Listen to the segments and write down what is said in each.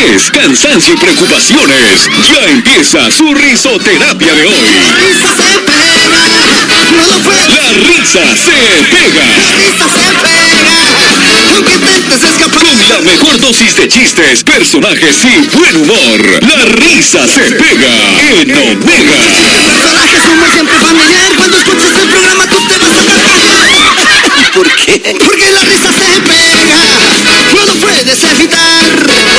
estrés, cansancio y preocupaciones. Ya empieza su risoterapia de hoy. La risa se pega. Con la mejor dosis de chistes, personajes y buen humor. La risa se pega en Omega. personajes humor siempre familiar. Cuando escuches el programa tú te vas a. ¿Por qué? Porque la risa se pega. No lo puedes evitar.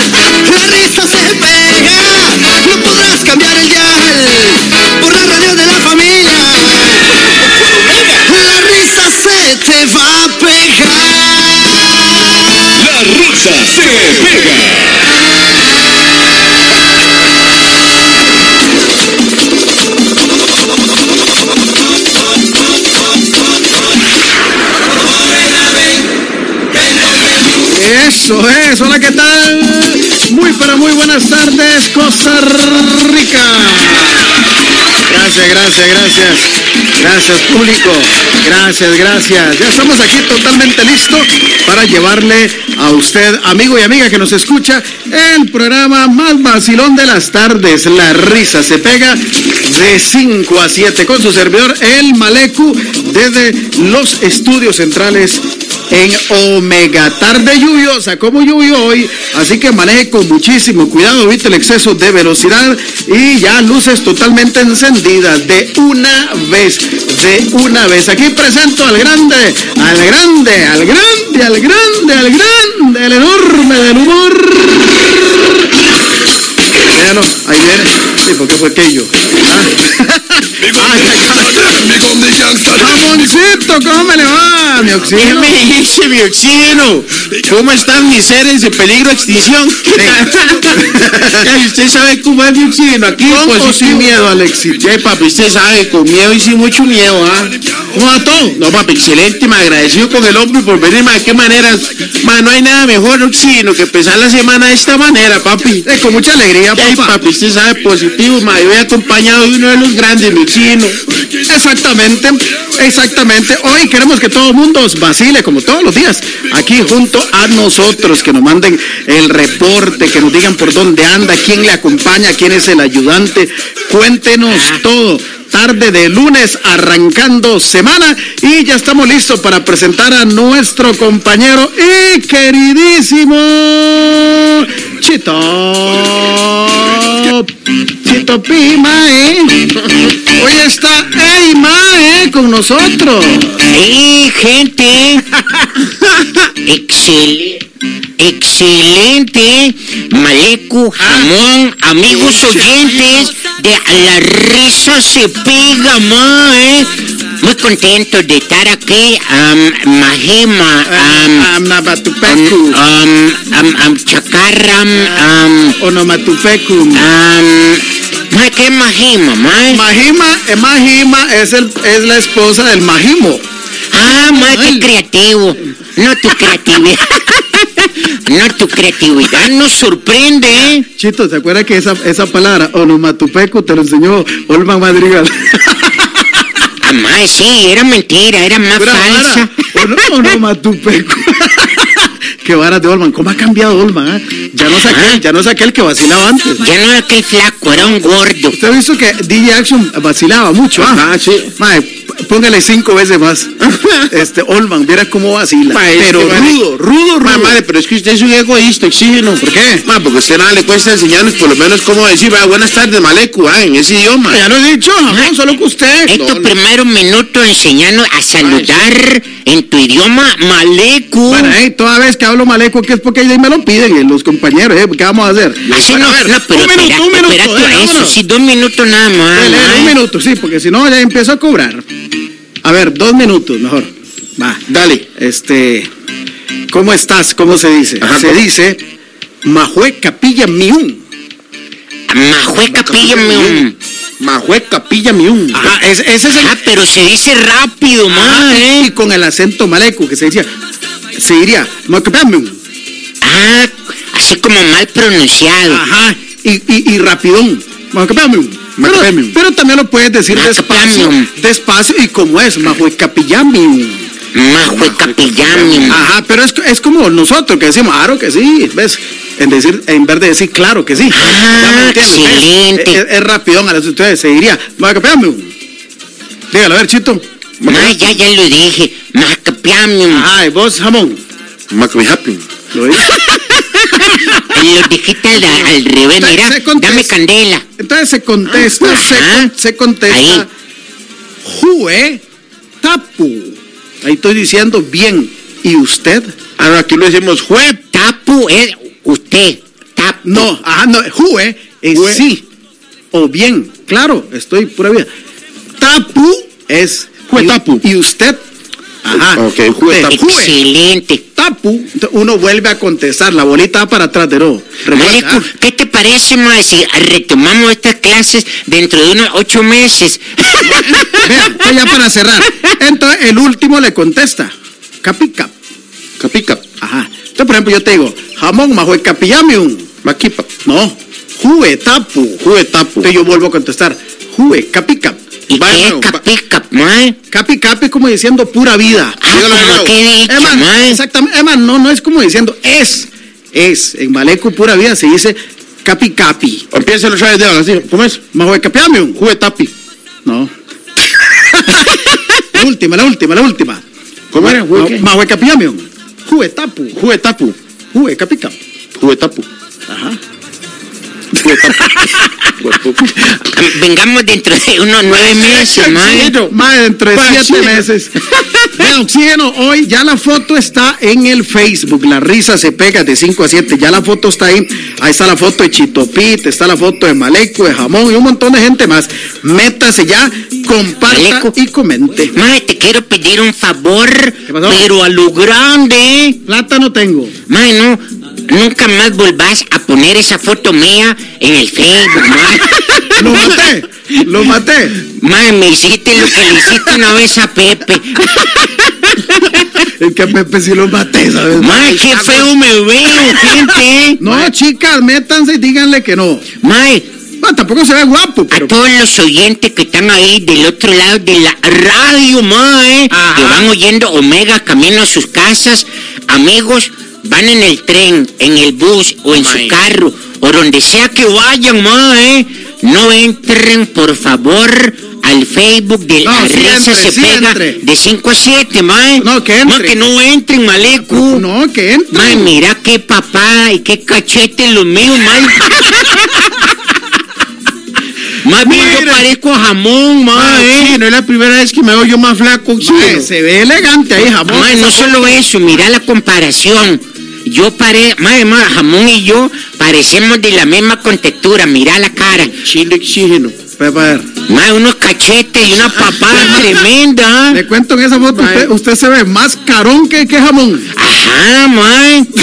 La risa se pega. No podrás cambiar el dial. Por la radio de la familia. La risa se te va a pegar. La risa se pega. Eso es, hola, ¿qué tal? Muy, pero muy buenas tardes, Costa Rica. Gracias, gracias, gracias. Gracias, público. Gracias, gracias. Ya estamos aquí totalmente listos para llevarle a usted, amigo y amiga que nos escucha, el programa más vacilón de las tardes. La risa se pega de 5 a 7 con su servidor, el Malecu, desde los estudios centrales en Omega. Tarde lluviosa, como lluvio hoy, así que maneje con muchísimo cuidado, evite el exceso de velocidad y ya luces totalmente encendidas de una vez, de una vez. Aquí presento al grande, al grande, al grande, al grande, al grande, el enorme del humor. Ahí viene. Sí, porque fue aquello. Jamoncito, ¿cómo me le va, mi ¿Qué oxígeno? me dice mi oxígeno? ¿Cómo están mis seres de peligro de extinción? Usted sabe cómo es mi oxígeno aquí. Pues, sin miedo al éxito. Papi, usted sabe, con miedo y sin mucho miedo, ¿ah? ¿Cómo va todo? No, papi, excelente, me agradecido con el hombre por venirme. ¿De qué maneras? Ma, no hay nada mejor, oxígeno, que empezar la semana de esta manera, papi. Eh, con mucha alegría, Ay, papá. papi, usted sabe, positivo, ma, yo voy acompañado de uno de los grandes, mi oxígeno. Exactamente, exactamente. Hoy queremos que todo el mundo os vacile, como todos los días, aquí junto a nosotros, que nos manden el reporte, que nos digan por dónde anda, quién le acompaña, quién es el ayudante. Cuéntenos todo. Tarde de lunes, arrancando semana, y ya estamos listos para presentar a nuestro compañero y queridísimo Chito. Chito Pima, ¿eh? Hoy está Eima, ¿eh? Con nosotros. Sí, gente. Excelente. Excelente. Malecu, jamón, amigos oyentes de La Risa se pega, ma, ¿eh? Muy contento de estar aquí. Um, Mahima, um, um, um, um, Chacarram, um, Onomatupecu. um, ¿qué Mahima, ma? Mahima, eh, Mahima es, el, es la esposa del Mahimo. Ah, qué creativo. No tu creatividad. No, tu creatividad nos sorprende, ¿eh? Chito, ¿se acuerda que esa, esa palabra, onomatupecu, te lo enseñó Olman Madrigal? Ah, sí, era mentira, era más falsa. vara. Qué varas de Olman. ¿Cómo ha cambiado Olman? ah? Ya no es aquel, ya no es aquel que vacilaba antes. Ya no era aquel flaco, un gordo. Usted ha visto que DJ Action vacilaba mucho, ¿ah? Ah, sí. P- póngale cinco veces más. Este, Olman, viera cómo vacila. Ma, Pero madre, rudo, rudo, Ma, rudo. madre, pero es que usted es un egoísta, oxígeno. ¿Por qué? Ma, porque a usted nada le cuesta enseñarnos por lo menos cómo decir, "Va, buenas tardes, Malecu, ah, en ese idioma. Ya lo he dicho, jamón, solo que usted. Estos primeros minutos enseñando a saludar en tu idioma malecu. Bueno, eh, toda vez que hablo maleco, que es porque ahí me lo piden eh, los compañeros, eh, ¿qué vamos a hacer? Así Bueno, no, a ver, no, pero un minuto, un minuto, eso, vámonos. sí, dos minutos nada más. Dele, dele, un minuto, sí, porque si no ya empiezo a cobrar. A ver, dos minutos, mejor. Va, Dale. este, ¿cómo estás? ¿Cómo se dice? Ajá, se ¿cómo? dice Majue Capilla Miun. Majue capilla, mi- Majue Capilla Miun. Ajá, ese, ese es el... Ah, pero se dice rápido, y- eh. y con el acento maleco que se decía, se diría Capilla. Ah, así como mal pronunciado. Ajá, y, y, y rapidón. Pero, pero también lo puedes decir despacio, despacio y como es, Majue Capillamium. Majue Capillami, ma. Ajá, pero es, es como nosotros que decimos, claro que sí, ¿ves? En, decir, en vez de decir claro que sí. Ah, excelente. Es, es- es rapidón a las ustedes, se diría, Capillami. Dígalo, a ver, Chito. Ma, ya, ya lo dije. Macapiami, ma. Ajá, y vos, jamón. Macabi Happy. ¿Lo dices? Lo dijiste al, al revés, Se- mira. Dame candela. Entonces se contesta, se, se contesta, Ahí. Jue Tapu. Ahí estoy diciendo bien. ¿Y usted? Ahora aquí lo decimos juep. Tapu es usted. Tapu. No, ajá, no, Jue es Jue. sí o bien. Claro, estoy pura vida. Tapu es Jue y- tapu. Y usted, ajá. Ok, jue tapu. Excelente. tapu. Uno vuelve a contestar, la bolita va para atrás de no. Maleco, ¿qué te parece, ma, si retomamos estas clases dentro de unos ocho meses? Vean, pues ya para cerrar. Entonces el último le contesta. Capica. Capica. Ajá. Entonces, por ejemplo, yo te digo, jamón majue capillamium. Maquipa. No, jue tapu. Jue tapu. Entonces yo vuelvo a contestar, jue capicap. ¿Y Vaya, qué es va- capica, ma? Capi capi como diciendo pura vida. Ah, de dicho, ma. exactamente, Emma, no, no es como diciendo es, es. En Maleco pura vida se dice capi capi. Empieza otra vez de ahora, así. ¿Cómo es? Majue capiamium. Jue tapi. No. la última, la última, la última. ¿Cómo era? Jue qué? Majue capiamium. Jue tapu. Jue tapu. Jue capicap. Jue tapu. Ajá. Vengamos dentro de unos nueve meses, ma. Más dentro de Pa' siete oxígeno. meses. Vean, oxígeno, hoy ya la foto está en el Facebook. La risa se pega de 5 a 7. Ya la foto está ahí. Ahí está la foto de Chitopit, está la foto de Maleco, de Jamón y un montón de gente más. Métase ya, comparta Maleco. y comente. Ma, te quiero pedir un favor, pero a lo grande. Plata no tengo. Ma, no, nunca más volvás a poner esa foto mía en el Facebook, ma. Lo maté, lo maté. Ma, me hiciste lo que le hiciste una vez a Pepe. Es que a Pepe sí lo maté, ¿sabes? Ma, qué feo me veo, gente. No, chicas, métanse y díganle que no. Ma, Ah, tampoco se ve guapo, a todos los oyentes que están ahí del otro lado de la radio, ma, eh, que van oyendo Omega camino a sus casas, amigos, van en el tren, en el bus o en su Mae. carro, o donde sea que vayan, ma, eh, no entren, por favor, al Facebook de No, la sí entre, se sí pega entre. de 5 a 7, ma. eh. No, que Ma, entre. que no entren, malecu. No, que entre. Mae, mira qué papá y qué cachete los míos, mae. Más bien yo parezco a jamón, mae. Sí, no es la primera vez que me veo yo más flaco. Mae, se ve elegante ahí, jamón. Mae, no solo eso, mira la comparación. Yo pare, mae, mae, jamón y yo parecemos de la misma contextura, mira la cara. Chile oxígeno. Ver. Mae, unos cachetes y una papada tremenda. Le cuento en esa foto, usted, usted se ve más carón que, que jamón. Ajá, mae.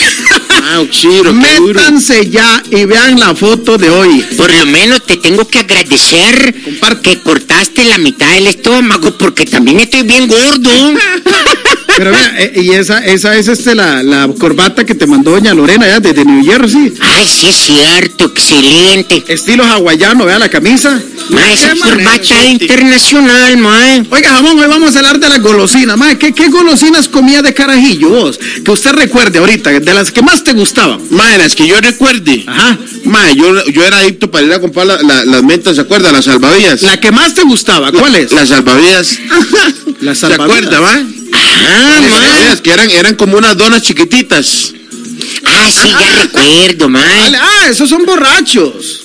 Ah, duro. Métanse ya y vean la foto de hoy. Por lo menos te tengo que agradecer que cortaste la mitad del estómago porque también estoy bien gordo. Pero vea, eh, y esa, esa es este, la, la corbata que te mandó doña Lorena ya desde New Jersey. Ay, sí es cierto, excelente. Estilo hawaiano, vea la camisa. Ma, esa corbata internacional, ma. Oiga, jamón, hoy vamos a hablar de las golosinas. Ma, ¿qué, ¿Qué golosinas comía de carajillo vos? Que usted recuerde ahorita, de las que más te gustaban. Mae, las que yo recuerde. Ajá. Mae, yo, yo era adicto para ir a comprar la- la- las mentas, ¿se acuerda? Las salvavidas. La que más te gustaba, ¿cuál es? Las salvavidas. Las ¿Se salvavidas. acuerda, va? Ah, Las ma. salvavidas, que eran, eran como unas donas chiquititas. Ah, sí, ya recuerdo, ma. Vale, Ah, esos son borrachos.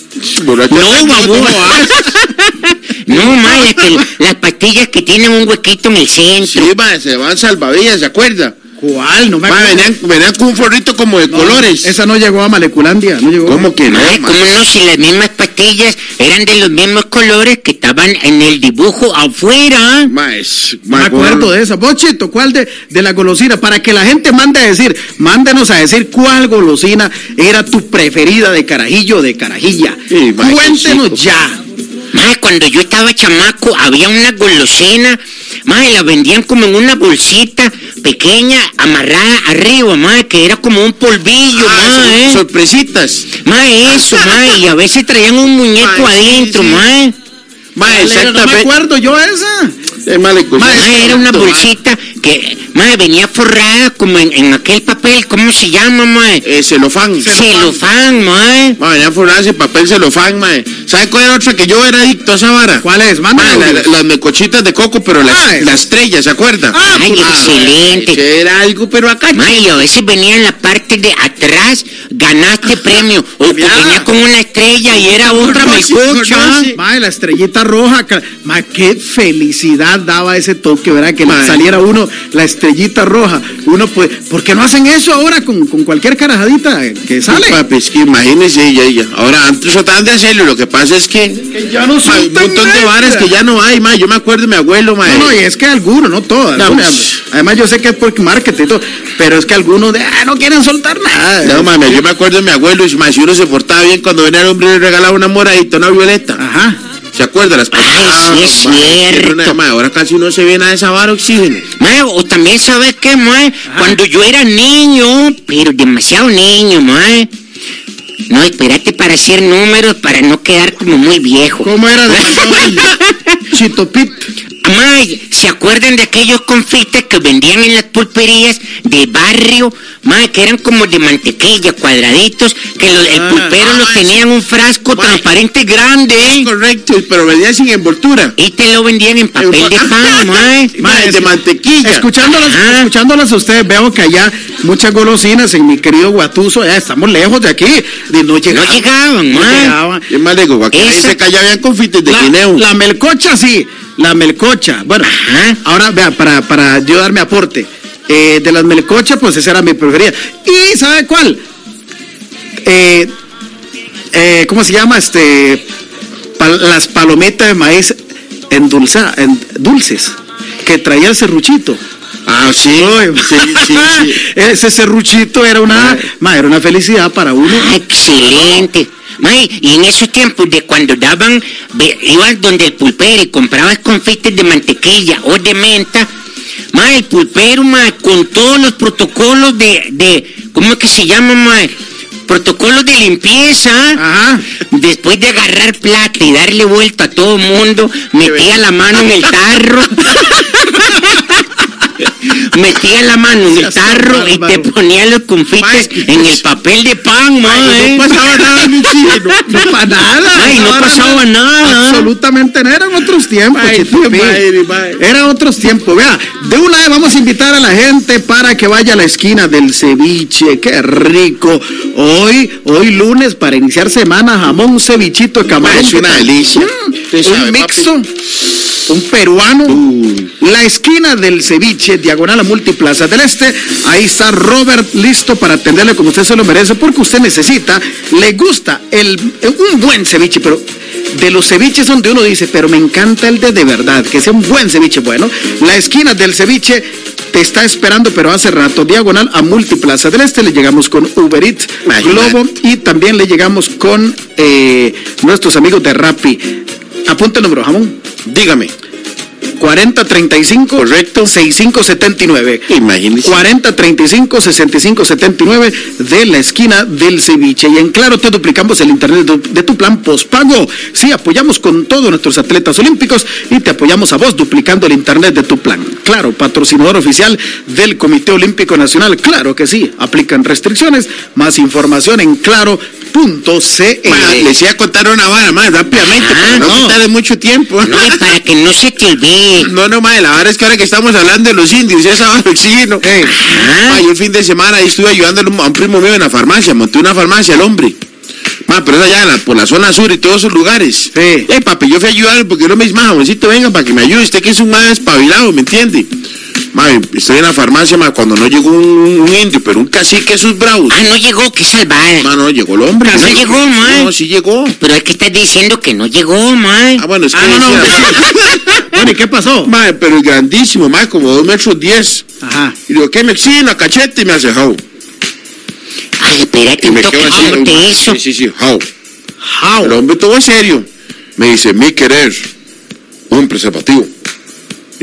Borracho. No, babú. no, ah. No, ma, la que- las pastillas que tienen un huequito en el centro. Sí, mae, se van salvavidas, ¿se acuerda? ¿Cuál? No me acuerdo. venían, venían con un forrito como de No, colores. Esa no llegó a Maleculandia, no llegó. ¿Cómo que no? Ay? ¿cómo no? Si las mismas pastillas eran de los mismos colores que estaban en el dibujo afuera. Es- No me acuerdo de esa. Vos, Chito, ¿cuál de, de la golosina? Para que la gente mande a decir, mándenos a decir cuál golosina era tu preferida de carajillo o de carajilla. Sí, Cuéntenos ya. Mae, cuando yo estaba chamaco había una golosina, mae, la vendían como en una bolsita pequeña amarrada arriba, mae, que era como un polvillo, Ah, son- sorpresitas. Mae, eso, mae, y a veces traían un muñeco Mae, sí, adentro, sí. mae. Mae, Vale, no me acuerdo yo esa. Eh, era una bolsita que Mae, venía forrada como en, en aquel papel, ¿cómo se llama, mae? Eh, celofán. Celofán, mae. Ma, venía forrada ese papel celofán, mae. ¿Sabe cuál era otra que yo era adicto a esa vara? ¿Cuál es? Ma, Mándame. la- las mecochitas de coco, pero la, Ah, la estrella, ¿se acuerda? Ah, Ay, pues, excelente. Era algo, pero acá. Mae, a veces venía en la parte de atrás, ganaste premio. O que venía con una estrella y era otra mecocha. Mae, la estrellita roja. Mae, qué felicidad daba ese toque, ¿verdad? Que le Mae. saliera uno la estrellita roja. Uno pues, ¿por qué no hacen eso ahora con, con cualquier carajadita que sale? Papi, es que imagínese ella, ella. Ahora, antes trataban de hacerlo, lo que pasa es que. Que ya no ma, son un montón de varas que ya no hay, ma. Yo me acuerdo de mi abuelo, ma. No, no, y es que algunos, no todas. No, pues. además, yo sé que es por marketing y todo, pero es que algunos de, ah, no quieren soltar nada. No, mami, yo me acuerdo de mi abuelo, y ma, si uno se portaba bien cuando venía el hombre y le regalaba una moradita, una violeta. Ajá. ¿Se acuerda? Las Ay, sí, es ma, cierto. una- ma, ahora casi no se ve nada de esa vara oxígeno. Mae, o también sabes qué, mae, cuando yo era niño, pero demasiado niño, mae. No, espérate para hacer números para no quedar como muy viejo. ¿Cómo era Chitopit. Mae, ¿se acuerdan de aquellos confites que vendían en las pulperías de barrio? Mae, que eran como de mantequilla, cuadraditos, que el Ah, pulpero los ah, tenía en un frasco transparente grande Correcto, pero venía sin envoltura. y te lo vendían en papel de pan, mae. Ma, de mantequilla. Escuchándolas, escuchándolas a ustedes, veo que allá muchas golosinas en mi querido Guatuso, ya estamos lejos de aquí, y no llegaban. No llegaban, no llegaban. ¿Qué más le digo? Aquí Esa- dice que allá habían confites de La, guineo. la melcocha, sí, la melcocha. Bueno, Ajá. ahora vea, para, para yo dar mi aporte, eh, de las melcochas, pues esa era mi preferida. ¿Y sabe cuál? Eh, eh, ¿Cómo se llama? Este, pal- las palomitas de maíz endulza, en, dulces, que traía el serruchito. Ah, sí. Uy, Sí, sí, sí. Ese serruchito era una, ma, era una felicidad para uno. Excelente. Mae, y en esos tiempos de cuando daban, ibas donde el pulpero y comprabas confites de mantequilla o de menta, mae, el pulpero, mae, con todos los protocolos de, de ¿cómo es que se llama, mae? Protocolos de limpieza. Ajá. Después de agarrar plata y darle vuelta a todo mundo, metía la mano en el tarro. metía la mano en el tarro y te ponía los confites en el papel de pan, mae. No pasaba nada, mi chico. No para nada. Ay, no pasaba nada. Absolutamente nada. Eran otros tiempos. Eran otros tiempos. Vea, de una vez vamos a invitar a la gente para que vaya a la esquina del ceviche. Qué rico. Hoy, hoy lunes, para iniciar semana, jamón cevichito de camarón. Ma, es ¿qué una delicia. Mm, un mixto. Un peruano. Uy. La esquina del ceviche, diagonal a Multiplaza del Este. Ahí está Robert listo para atenderle como usted se lo merece, porque usted necesita, le gusta el, un buen ceviche, pero de los ceviches donde uno dice, pero me encanta el de de verdad, que sea un buen ceviche. Bueno, la esquina del ceviche te está esperando, pero hace rato, diagonal a Multiplaza del Este, le llegamos con Uber Eats. Globo y también le llegamos con eh, nuestros amigos de Rappi. Apunta el número, jamón. Dígame. 4035 Correcto. 6579. Imagínese. 4035 6579 de la esquina del ceviche. Y en claro, te duplicamos el internet de tu- de plan postpago. Sí, apoyamos con todos nuestros atletas olímpicos y te apoyamos a vos duplicando el internet de tu plan. Claro, patrocinador oficial del Comité Olímpico Nacional. Claro que sí, aplican restricciones. Más información en claro.ce. Ma, les iba a contar una vara más rápidamente, Ah, para no, no. quitarle mucho tiempo. No, para que no se te olvide. No, no, madre, la verdad es que ahora que estamos hablando de los indios, vara oxígeno. Ey. Ajá. Ma, yo el fin de semana ahí estuve ayudando a un- primo mío en la farmacia, monté una farmacia, el hombre. Ma, pero es allá la- por la zona sur y todos esos lugares. Sí. Eh, papi, yo fui a ayudar porque no me dice, ma, jovencito, venga para que me ayude, usted que es un más espabilado, ¿me entiende? Ma, estoy en la farmacia, ma, cuando no llegó un, un indio, pero un cacique esos bravos. Ah, no llegó, qué salvada. Ma, no, llegó el hombre. No llegó, ma. No, sí llegó. Pero es que estás diciendo que no llegó, mae. Ah, bueno, es que Ah, no, no, Bueno, ¿y qué pasó? Ma, pero es grandísimo, ma, como dos metros diez. Ajá. Y digo, ¿qué me exina, cachete? Y me hace how. Ay, espérate Y me toque quedo así. ma, eso. Sí, sí, sí, how. How? El hombre todo serio. Me dice, mi querer, un preservativo.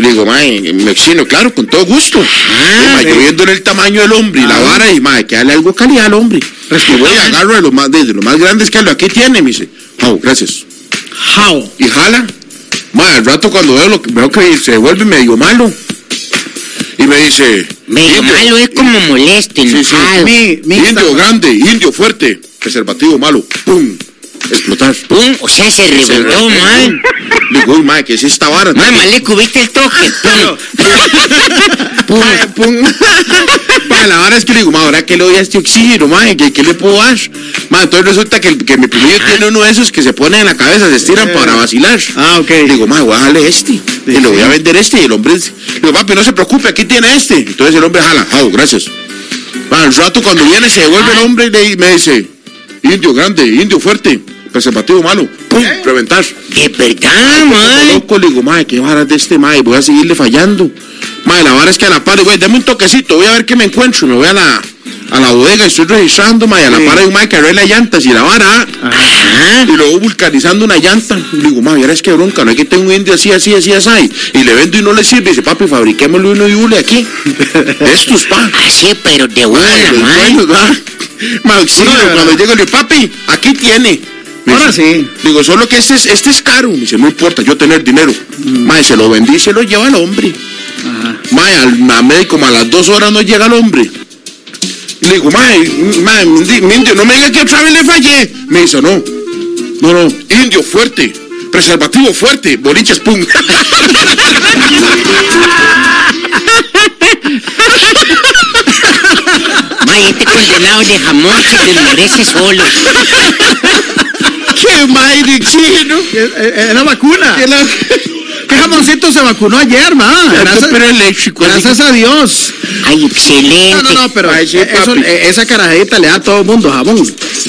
Y le digo, ma, me exino, claro, con todo gusto. Ah, yo sí. viéndole el tamaño del hombre y la Ah. vara, y ma, que darle algo calidad al hombre. Y voy y agarro de lo más, de, de lo más grandes que hablo. Aquí tiene, me dice, how, gracias. Y jala. Ma, al rato cuando veo lo que veo que se vuelve medio malo. Y me dice... Medio malo es como molesto, Sí, sí. enojado. Mi, mi Indio grande, indio fuerte, preservativo malo, ¡pum! Explotar. Pum, o sea, se reventó, mae. Digo, uy, mae, ¿qué es esta vara? Mae, Maleco, ¿viste el toque? Pum. Pum. Mae, la vara es que le digo, mae, ahora que le doy a este oxígeno, mae, ¿qué, qué le puedo dar? Entonces resulta que, que mi primillo tiene uno de esos que se pone en la cabeza, se estiran para vacilar. Ah, ok. Digo, mae, voy a darle este. Y le voy a vender este. Y el hombre, digo, papi, no se preocupe, aquí tiene este. Entonces el hombre jala, ah, gracias. Al rato cuando viene se devuelve el hombre y le- me dice, indio grande, indio fuerte, preservativo malo, pum, reventar. De verdad, mae. loco, le digo, mae, qué vara de este mae, voy a seguirle fallando. Mae, la vara es que a la par, güey, dame un toquecito, voy a ver qué me encuentro. Me voy a la, a la bodega y estoy registrando, mae, a la Sí. par hay un mae que arregla llantas y la vara. Ajá. Y luego vulcanizando una llanta. Le digo, mae, ahora es que bronca, no es que tengo un indio así, así, así, así. Y le vendo y no le sirve. Y dice, papi, fabriquémosle uno y hule aquí. De estos, pa. Así, pero de una, Mae, mae. sí, cuando llego le digo, papi, aquí tiene. Me Ahora dice, sí. Digo, solo que este es, este es caro. Me dice, no importa, yo tener dinero. Mae, se lo vendí y se lo lleva el hombre. Ajá. Mae, al a médico, como a las dos horas no llega el hombre. Y le digo, mae, mae, indio, no me diga que otra vez le fallé. Me dice, no, no, no, indio fuerte, preservativo fuerte, boliches pum. Mae, este condenado de jamón se desmerece solo. ¡Qué eh, Era vacuna. Que la- ¿Qué jamoncito se vacunó ayer, ma? Gracias, Pero eléctrico. gracias a Dios. Ay, excelente. No, no, no, pero Ay, sí, eso, papi. eh, esa carajita le da a todo el mundo jabón.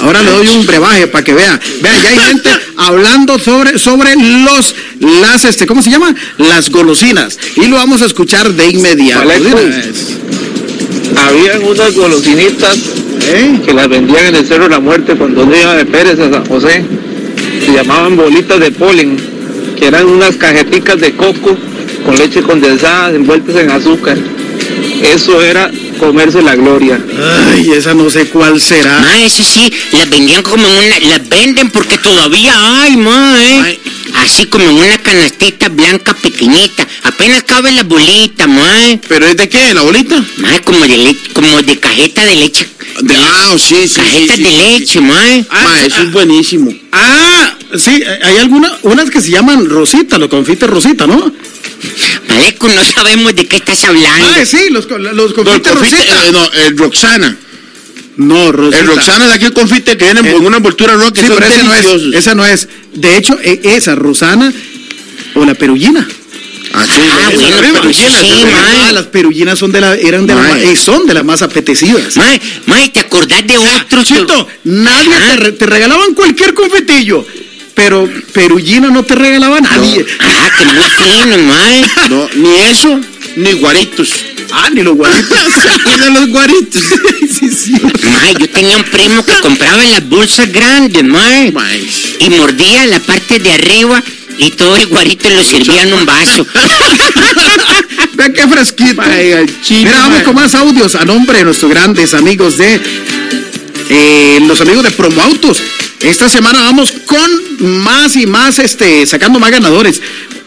Ahora le doy un brebaje para que vea. Vean, ya hay gente hablando sobre, sobre los, las, este, ¿cómo se llama? Las golosinas. Y lo vamos a escuchar de inmediato. Habían unas golosinitas ¿Eh? que las vendían en el Cerro de la Muerte cuando uno iba de Pérez a San José. Se llamaban bolitas de polen, que eran unas cajeticas de coco con leche condensada envueltas en azúcar. Eso era comerse la gloria. Ay, esa no sé cuál será. Mae, eso sí, las vendían como en una, las venden porque todavía hay, mae. Ay. Así como en una canastita blanca pequeñita. Apenas cabe la bolita, mae. ¿Pero es de qué? ¿La bolita? Mae, como de le- como de cajeta de leche. De, ah, sí, sí, sí. Cajetas sí, de sí, leche, sí. mae. Ah, eso ah. es buenísimo. Ah, sí, eh, hay algunas, unas que se llaman Rosita, los confites Rosita, ¿no? Maleco, no sabemos de qué estás hablando. Ah, sí, los, los confites confite, Rosita. eh, no, el Roxana. No, Rosita. El Roxana es aquel confite que viene Eh, en una envoltura roja que Sí, son pero ese no es, esa no es. De hecho, e- esa, Rosana o la perullina. Ah, sí, Ah, bueno, es la pero perullina, sí. Ah, las perullinas son de la, eran de la, eh, son de las más apetecidas. Mae, mae, ¿te acordás de otros? Chito, nadie te, re- te regalaban cualquier confetillo, pero perullina no te regalaba nadie. Ah, que muy fino, mae. No, ni eso, ni guaritos. Ah, ni los guaritos. ¿Se acuerdan los guaritos? sí, sí. Mae, yo tenía un primo que compraba las bolsas grandes, mae. Y mordía la parte de arriba y todo el guarito lo servía en un vaso. Vean qué fresquito. Al chino, Mira, vamos con más audios a nombre de nuestros grandes amigos de eh, los amigos de Promo Autos. Esta semana vamos con más y más, este, sacando más ganadores.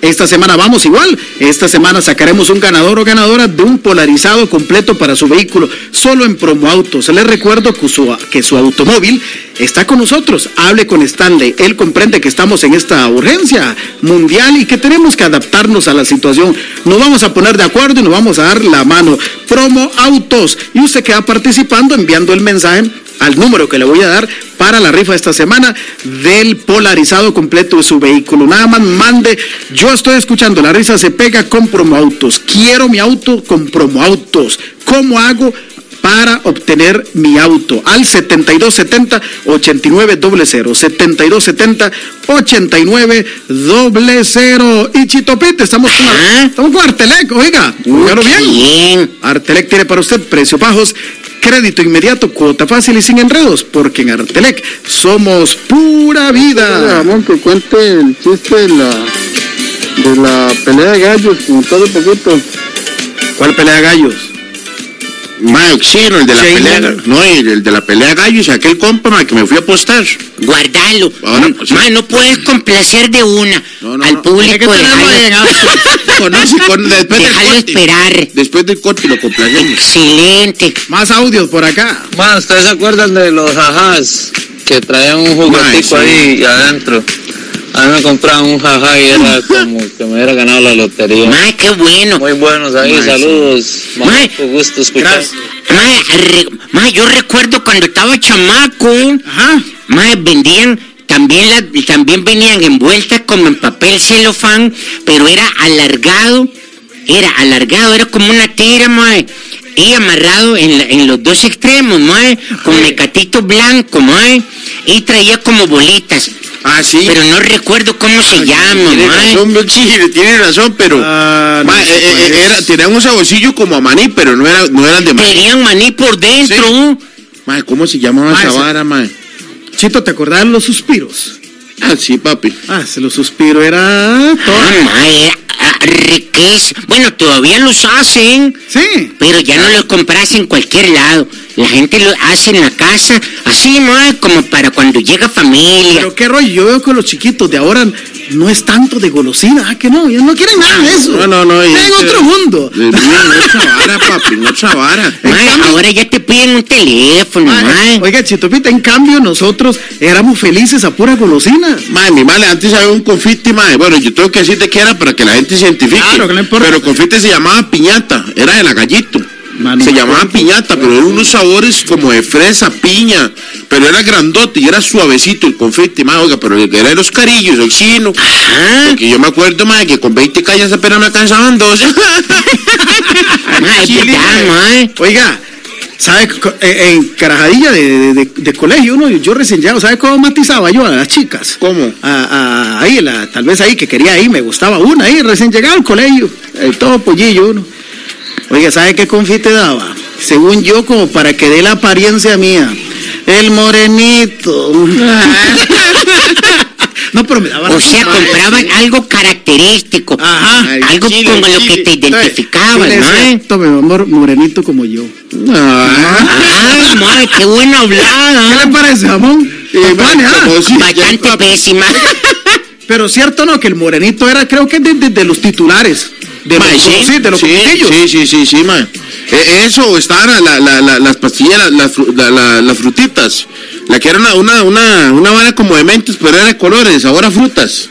Esta semana vamos igual. Esta semana sacaremos un ganador o ganadora de un polarizado completo para su vehículo, solo en Promo Autos. Les recuerdo que su, que su automóvil está con nosotros. Hable con Stanley. Él comprende que estamos en esta urgencia mundial y que tenemos que adaptarnos a la situación. Nos vamos a poner de acuerdo y nos vamos a dar la mano. Promo Autos. Y usted queda participando enviando el mensaje al número que le voy a dar para la rifa esta semana del polarizado completo de su vehículo. Nada más mande, yo estoy escuchando, la risa se pega con Promo Autos. Quiero mi auto con Promo Autos. ¿Cómo hago? para obtener mi auto al 7270 8900 7270 8900 y Chitopete estamos con, Ajá. estamos con Artelec oiga bien. Artelec tiene para usted precios bajos, crédito inmediato, cuota fácil y sin enredos, porque en Artelec somos pura vida. Ramón, que cuente el chiste de la, de la pelea de gallos, como todo poquito. ¿Cuál pelea de gallos? Mae, Oxino, el de la Sí, pelea. no. No, el, el de la pelea gallos, aquel compa, mae, que me fui a apostar. Guardalo. Ahora, pues, sí. no puedes complacer de una No, no, al no. público. ¿Qué tenemos ahí, Déjalo, Conoce, con, después del déjalo corte. esperar. Después del corte lo complacemos. Excelente. Más audios por acá. Man, ¿ustedes se acuerdan de los jajás que traían un juguetico sí. ahí adentro? A mí me compraban un jajá y era como que me hubiera ganado la lotería. Ma, qué bueno. Muy buenos ahí, Mae, sí. saludos. Mae. Mae, gusto escuchar. Gracias. Ma, re- ma, yo recuerdo cuando estaba chamaco. Ajá. Vendían, también, la- también venían envueltas como en papel celofán, pero era alargado, era alargado, era como una tira, mae, y amarrado en, la- en los dos extremos, mae, con mecatito blanco, mae, y traía como bolitas, Ah, sí. pero no recuerdo cómo se llama, Tiene mae. razón, tiene pero. Ah, no mae, eh, eh, era, tenían un saborcillo como a maní, pero no, era, no eran de maní. Tenían maní por dentro. Mae, ¿cómo se llamaba Mae, esa sí. vara, mae? Chito, ¿te acordás los suspiros? Ah, sí, papi. Ah, los suspiros era todo. Ah, mae, ah, riqueza. Bueno, todavía los hacen. Sí. Pero ya no los compras en cualquier lado. La gente lo hace en la casa, así, ¿no? Como para cuando llega familia. Pero qué rollo, yo veo que los chiquitos de ahora no es tanto de golosina, ¿ah? que no, ellos no quieren nada de eso. No, no, no. En este- otro mundo. Eh, Viven en otra vara, papi, en otra vara. Cambio- ahora ya te piden un teléfono, mae. Oiga, Chitopita, en cambio nosotros éramos felices a pura golosina. Mae, mi madre antes había un confite, mae. Bueno, yo tengo que decirte que era para que la gente se identifique. Claro, que no importa. Pero el confite se llamaba piñata, era de la gallito. Se no me llamaba acuerdo. piñata, pero eran unos sabores como de fresa, piña, pero era grandote y era suavecito el confite, mae, oiga, pero era de los carillos, el chino. Ajá. Porque yo me acuerdo, mae, que con 20 calles apenas me alcanzaban dos. Oiga, ¿sabe? eh, En carajadilla de, de- colegio, uno, yo recién llegado, ¿sabe cómo matizaba yo a las chicas? ¿Cómo? A- a- ahí, la, tal vez ahí que quería ir, me gustaba una ahí, recién llegado al colegio, eh, todo pollillo uno. Oiga, ¿sabe qué confite daba? Según yo, como para que dé la apariencia mía. El morenito. no, pero me daba O sea, compraban algo característico. Ajá. Algo chile, con lo que te decía, mae. Tome, amor, morenito como yo. Ah, Ay, mae, qué buena ¿Qué le hablada. parece, jamón? eh, mae, ah. como si- Bastante pésima. Pero cierto, ¿no? Que el morenito era, creo que de, de- de los titulares. De Mae, los, sí, de los sí, sí, sí, sí, sí, mae. Eh, eso, estaban la, la, la- las pastillas, la- las fru- la- la- las frutitas. La que era una, una, una, una vara como de mentes, pero era de colores, ahora frutas.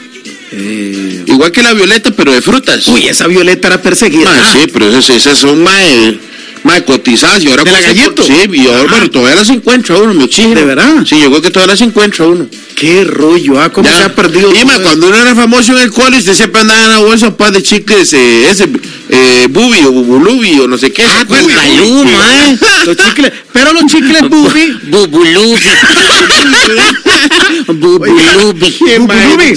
Igual que la violeta, pero de frutas. Eh, Uy, esa violeta era perseguida. Mae, Ah, sí, pero esas, esas son mae, mae cotizadas y ahora ¿De la por- Sí, y ahora, Ajá. bueno, todavía las encuentra uno, oxígeno. ¿De verdad? Sí, yo creo que todavía las encuentra uno. Qué rollo, ah, cómo Ya. se ha perdido. Y mae, cuando uno era famoso en el cole, usted siempre andaba en la bolsa pa de chicles, eh, ese, eh, bubi o bubulubi o no sé qué. ¿se Ah, bubalú, mae. Los chicles, pero los chicles bubi. Bubulubi. Bubulubi. Bubulubi.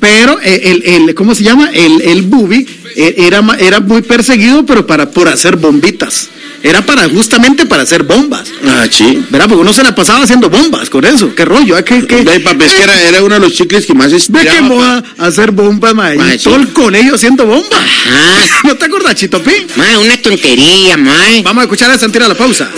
Pero eh, el, el, ¿cómo se llama? El, el bubi era, ma- era muy perseguido, pero para, por hacer bombitas. Era para, justamente para hacer bombas. Ah, sí. ¿Verdad? Porque uno se la pasaba haciendo bombas con eso. Qué rollo. ¿Qué, qué? Que era, era uno de los chicles que más Ve estiraba. qué moda hacer bombas, ma. y Ma, sí. todo el colegio haciendo bombas. ¿No te acuerdas, Chitopi? mae, una tontería, mae. Vamos a escuchar a Santina la pausa.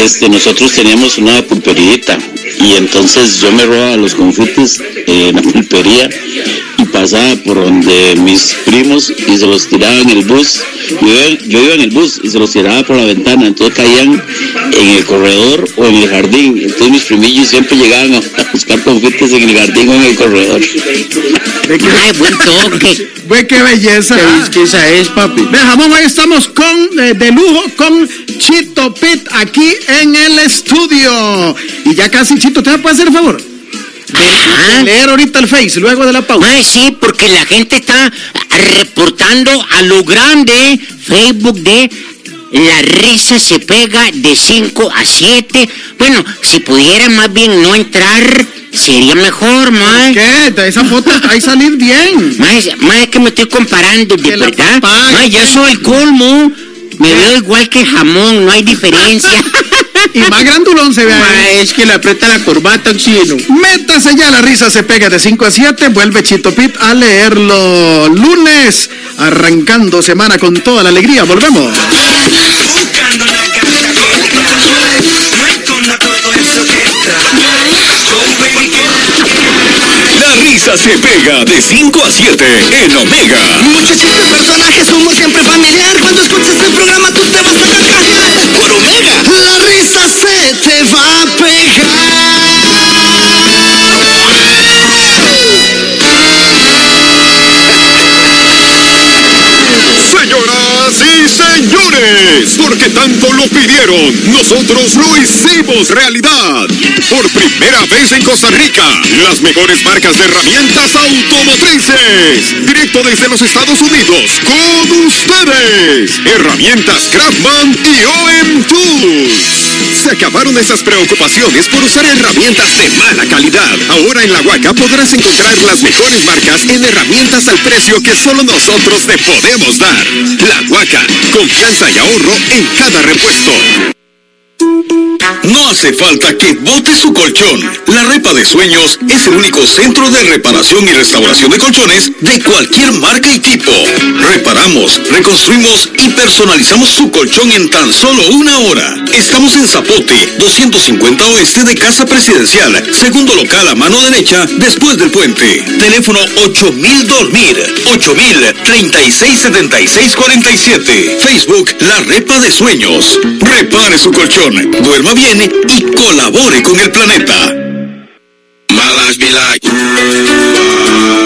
este, nosotros teníamos una pulperita y entonces yo me robaba los confites en la pulpería y pasaba por donde mis primos y se los tiraba en el bus. Yo iba, yo iba en el bus y se los tiraba por la ventana, entonces caían en el corredor o en el jardín. Entonces mis primillos siempre llegaban a, buscar confites en el jardín o en el corredor. Ay, buen toque. ve qué belleza. ¿Qué es que esa es, papi? Ve, jamón, hoy estamos con, eh, de lujo con Chito Pit aquí en el estudio. Y ya casi, Chito, ¿te puede hacer el favor? De, leer ahorita el Face luego de la pausa. Mae, sí, porque la gente está reportando a lo grande Facebook de la risa se pega de 5 a 7. Bueno, si pudiera más bien no entrar, sería mejor, mae. ¿Qué? De esa foto ahí salir bien. Mae, mae, es que me estoy comparando, de verdad. Mae, ya soy el colmo. Me veo igual que jamón, no hay diferencia. Y más grandulón se ve ahí. Es que le aprieta la corbata, oxígeno. Métase ya, la risa se pega de 5 a 7. Vuelve Chito Pit a leerlo lunes, arrancando semana con toda la alegría. Volvemos. Se pega de 5 a 7 en Omega. Muchos chistes, personajes, humor siempre familiar. Cuando escuches el programa tú te vas a carcajear. Por Omega, la risa se te va a Señoras porque tanto lo pidieron, nosotros lo hicimos realidad. Por primera vez en Costa Rica, las mejores marcas de herramientas automotrices. Directo desde los Estados Unidos, con ustedes. Herramientas Craftman y OM Tools. Acabaron esas preocupaciones por usar herramientas de mala calidad. Ahora en La Huaca podrás encontrar las mejores marcas en herramientas al precio que solo nosotros te podemos dar. La Huaca, confianza y ahorro en cada repuesto. No hace falta que bote su colchón. La Repa de Sueños es el único centro de reparación y restauración de colchones de cualquier marca y tipo. Reparamos, reconstruimos y personalizamos su colchón en tan solo una hora. Estamos en Zapote, 250 oeste de Casa Presidencial, segundo local a mano derecha después del puente. Teléfono 8000 Dormir, 8000 3676 47. Facebook La Repa de Sueños. Repare su colchón, duerma bien y colabore con el planeta.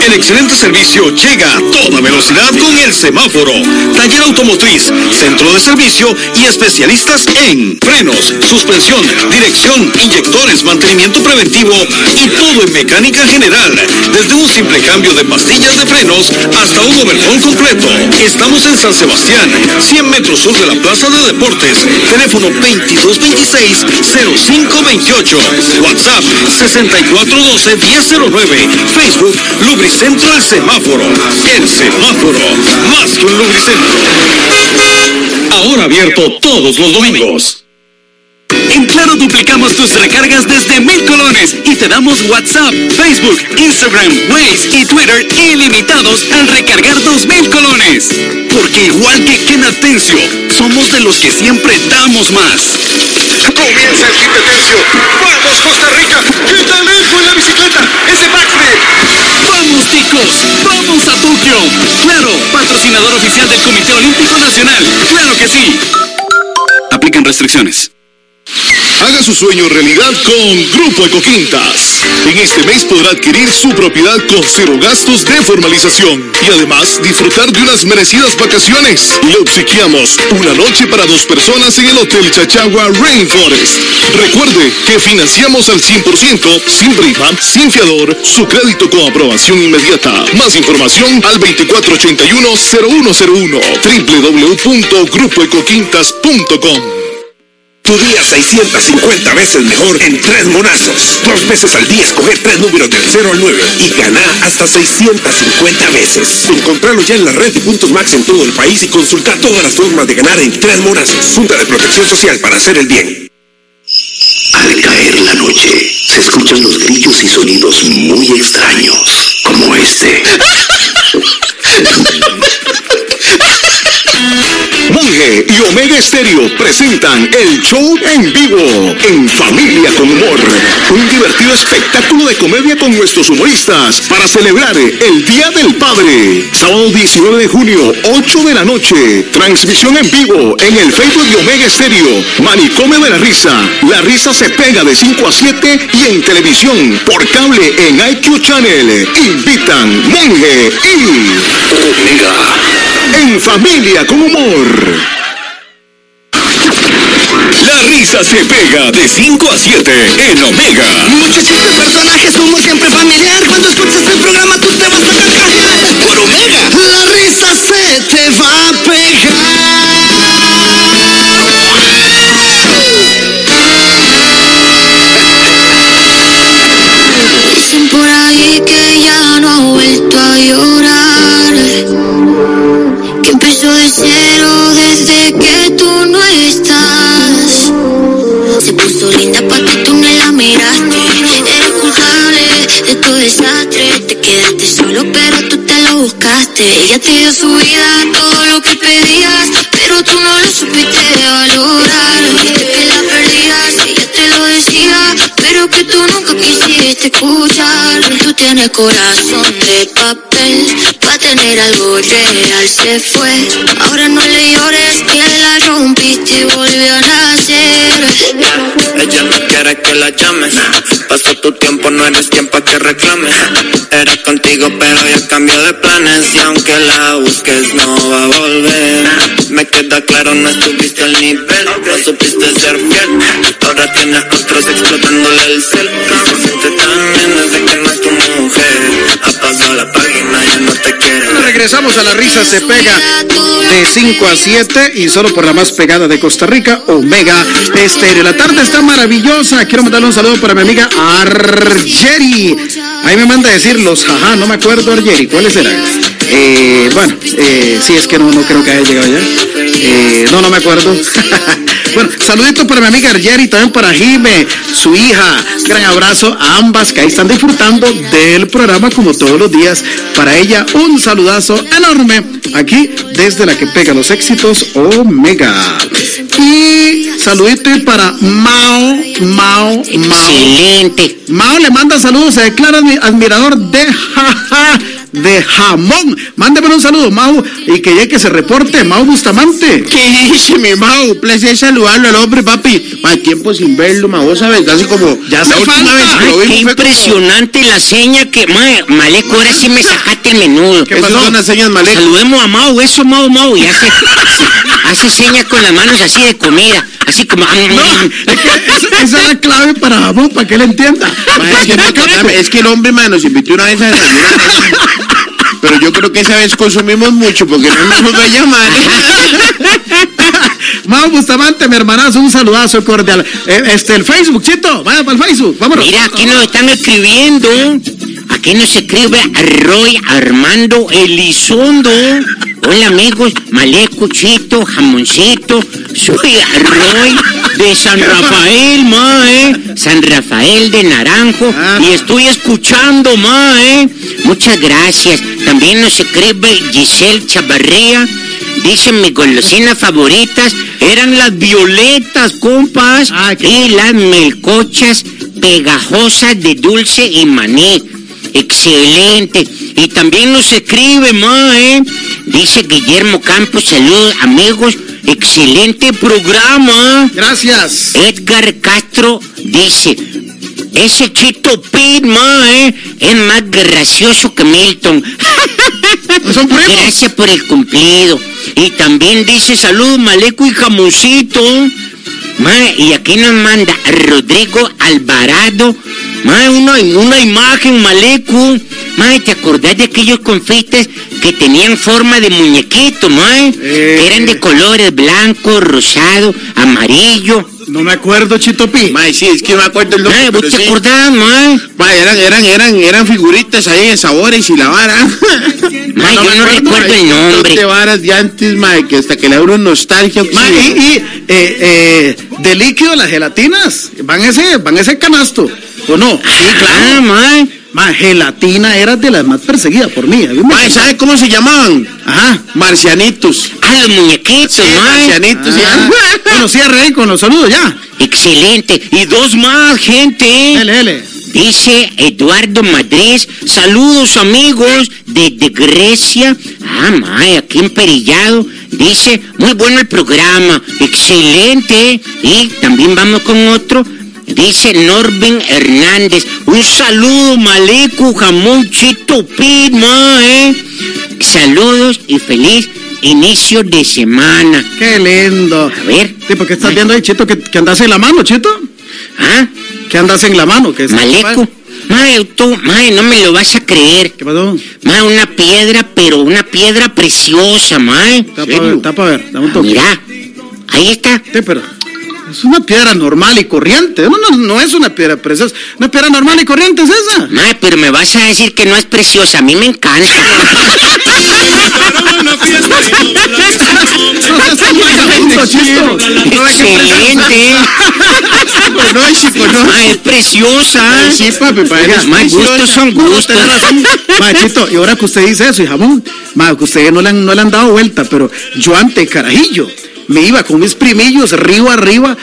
El excelente servicio llega a toda velocidad con el semáforo. Taller automotriz, centro de servicio y especialistas en frenos, suspensión, dirección, inyectores, mantenimiento preventivo y todo en mecánica general. Desde un simple cambio de pastillas de frenos hasta un overhaul completo. Estamos en San Sebastián, 100 metros sur de la Plaza de Deportes. Teléfono 2226-0528. WhatsApp 6412-1009. Facebook Lubricentro El Semáforo. El Semáforo. Más que un lubricentro. Ahora abierto todos los domingos. En Claro duplicamos tus recargas desde mil colones y te damos WhatsApp, Facebook, Instagram, Waze y Twitter ilimitados al recargar dos mil colones. Porque igual que Ken Atencio, somos de los que siempre damos más. Comienza el quinto tercio. ¡Vamos, Costa Rica! ¡Qué talento en la bicicleta! ¡Ese backflip! ¡Vamos, ticos! ¡Vamos a Tokio! Claro, patrocinador oficial del Comité Olímpico Nacional. ¡Claro que sí! Aplican restricciones. Haga su sueño realidad con Grupo Ecoquintas. En este mes podrá adquirir su propiedad con cero gastos de formalización y además disfrutar de unas merecidas vacaciones. Le obsequiamos una noche para dos personas en el Hotel Chachagua Rainforest. Recuerde que financiamos al 100%, sin rifa, sin fiador, su crédito con aprobación inmediata. Más información al 2481-0101 www.grupoecoquintas.com Tu día 650 veces mejor en tres monazos. Dos veces al día escoger tres números del 0 al 9 y gana hasta 650 veces. Encontrarlo ya en la red de puntos Max en todo el país y consulta todas las formas de ganar en tres monazos. Junta de Protección Social para hacer el bien. Al caer la noche, se escuchan los grillos y sonidos muy extraños, como este. Monge y Omega Estéreo presentan el show en vivo, en Familia con Humor. Un divertido espectáculo de comedia con nuestros humoristas para celebrar el Día del Padre. Sábado 19 de junio, 8 de la noche. Transmisión en vivo en el Facebook de Omega Estéreo. Manicomio de la Risa. La risa se pega de 5 a 7 y en televisión por cable en IQ Channel. Invitan Monge y Omega. en Familia con Humor. La risa se pega de 5 a 7 en Omega. Muchos chistes, personajes, humor siempre familiar. Cuando escuches el programa tú te vas a carcajear. Por Omega, la risa se te va a pegar. Dicen por ahí que ya no ha vuelto a llorar. Que empezó de cero Ella te dio su vida, todo lo que pedías. Pero tú no lo supiste valorar. Viste que la perdías, ella te lo decía. Pero que tú nunca quisiste escuchar. Tú tienes corazón de papel, pa' tener algo real se fue. Ahora no le llores que la rompiste y volvió a nacer. No quiere que la llames. Pasó tu tiempo, no eres tiempo que reclames. Era contigo, pero ya cambió de planes. Y aunque la busques, no va a volver. Me queda claro, no estuviste al nivel. No supiste ser fiel. Ahora tiene a otros explotándole el cel. Se bien desde Regresamos a la risa se pega de 5 a 7 y solo por la más pegada de Costa Rica, Omega Estéreo. La tarde está maravillosa. Quiero mandarle un saludo para mi amiga Argeri. Ahí me manda a decir los jaja, no me acuerdo Argeri. ¿Cuáles eran? Eh, bueno, eh, sí, es que no, no creo que haya llegado ya. Eh, no, no me acuerdo. bueno, saludito para mi amiga Argeri, también para Jime, su hija. Gran abrazo a ambas que ahí están disfrutando del programa como todos los días. Para ella, un saludazo enorme aquí desde la que pega los éxitos Omega. Y saludito para Mao, Mao, Mao. Excelente. Mao le manda saludos, se declara admi- admirador de jaja de jamón. Mándeme un saludo, Mau, y que ya que se reporte, Mau Bustamante. ¿Qué dice mi Mau? Placer saludarlo al hombre, papi. Más tiempo sin verlo, ma, vos sabes, casi como Ya la última vez que lo Ay, vimos qué como- impresionante la seña que, mae, Maleco, ahora sí me sacaste el menudo. ¿Qué pasó? Son las señas Maleco. Saludemos a Mau, eso Mau, Mau, y hace, hace señas con las manos así de comida, así como... No, es que esa, esa es la clave para jamón, para que él entienda. Ma, es, que, perdóname, es que el hombre, mano, nos invitó una vez a desayunar. Pero yo creo que esa vez consumimos mucho porque no nos va a llamar. Mau Bustamante, mi hermanazo, un saludazo cordial. Eh, este, el Facebook, chito, vaya para el Facebook, vámonos. Mira, aquí nos están escribiendo. Aquí nos escribe Roy Armando Elizondo. Hola amigos, Maleco, Chito, Jamoncito. Soy Roy de San Rafael, mae. San Rafael de Naranjo. Ah. Y estoy escuchando, mae. Muchas gracias. También nos escribe Giselle Chavarría. Dicen mis golosinas favoritas eran las violetas, compas, Ah, qué y las melcochas pegajosas de dulce y maní. Excelente. Y también nos escribe, ma, ¿eh? Dice Guillermo Campos, saludos amigos, excelente programa. Gracias. Edgar Castro dice, ese Chito Pete, ma, ¿eh? Es más gracioso que Milton. Son. Gracias por el cumplido. Y también dice salud Maleco y Jamoncito. Mae, y aquí nos manda Rodrigo Alvarado. Mae, una, una imagen, Maleco. Mae, ¿te acordás de aquellos confites que tenían forma de muñequito, mae? Eh. Que eran de colores blanco, rosado, amarillo. No me acuerdo, Chito Pi. Ma, sí, es que no me acuerdo el Mae, nombre, ¿vos pero te sí. acordás, mae? Ma, eran, eran, eran, eran figuritas ahí de sabores y la vara. Ma, yo me no recuerdo el nombre. de varas de antes, ma, que hasta que le da uno nostalgia. Ma, sí. y, y, eh, eh, de líquido las gelatinas, van ese, van ese canasto, ¿o no? Sí, Ah, mae. Ma, gelatina era de las más perseguidas por mí. a mí me- Ma, ¿sabe cómo se llamaban? Ajá. Marcianitos. Ah, los muñequitos, Sí, marcianitos. Ah, sí. bueno, cierre ahí con los saludos ya. Excelente. Y dos más, gente. L, L. Dice Eduardo Madrid, saludos amigos desde Grecia. Ah, mae, aquí en Perillado. Dice, muy bueno el programa, excelente. Y también vamos con otro. Dice Norben Hernández, un saludo, Maleco, jamón, chito, pit, mae. Saludos y feliz inicio de semana. Qué lindo. A ver, Sí, porque estás viendo ahí, Chito, que, que andas en la mano, Chito. ¿ah? Que andas en la mano. Que es- Maleco. Mae, tú, mae, no me lo vas a creer. ¿Qué pasó? Mae, una piedra, pero una piedra preciosa, mae. Está para ver, está pa' ver, dame un toque. Mira, ahí está. Sí, pero es una piedra normal y corriente. No, no, no es una piedra preciosa. Una piedra normal y corriente es esa. Mae, pero me vas a decir que no es preciosa. A mí me encanta. No. Excelente. No, no. Es preciosa. Sí, papi, para Oiga, preciosa. gustos son gustos. Ma, Chito, y ahora que usted dice eso, y jamón, ma, que ustedes no le, han, no le han dado vuelta, pero yo ante carajillo me iba con mis primillos río arriba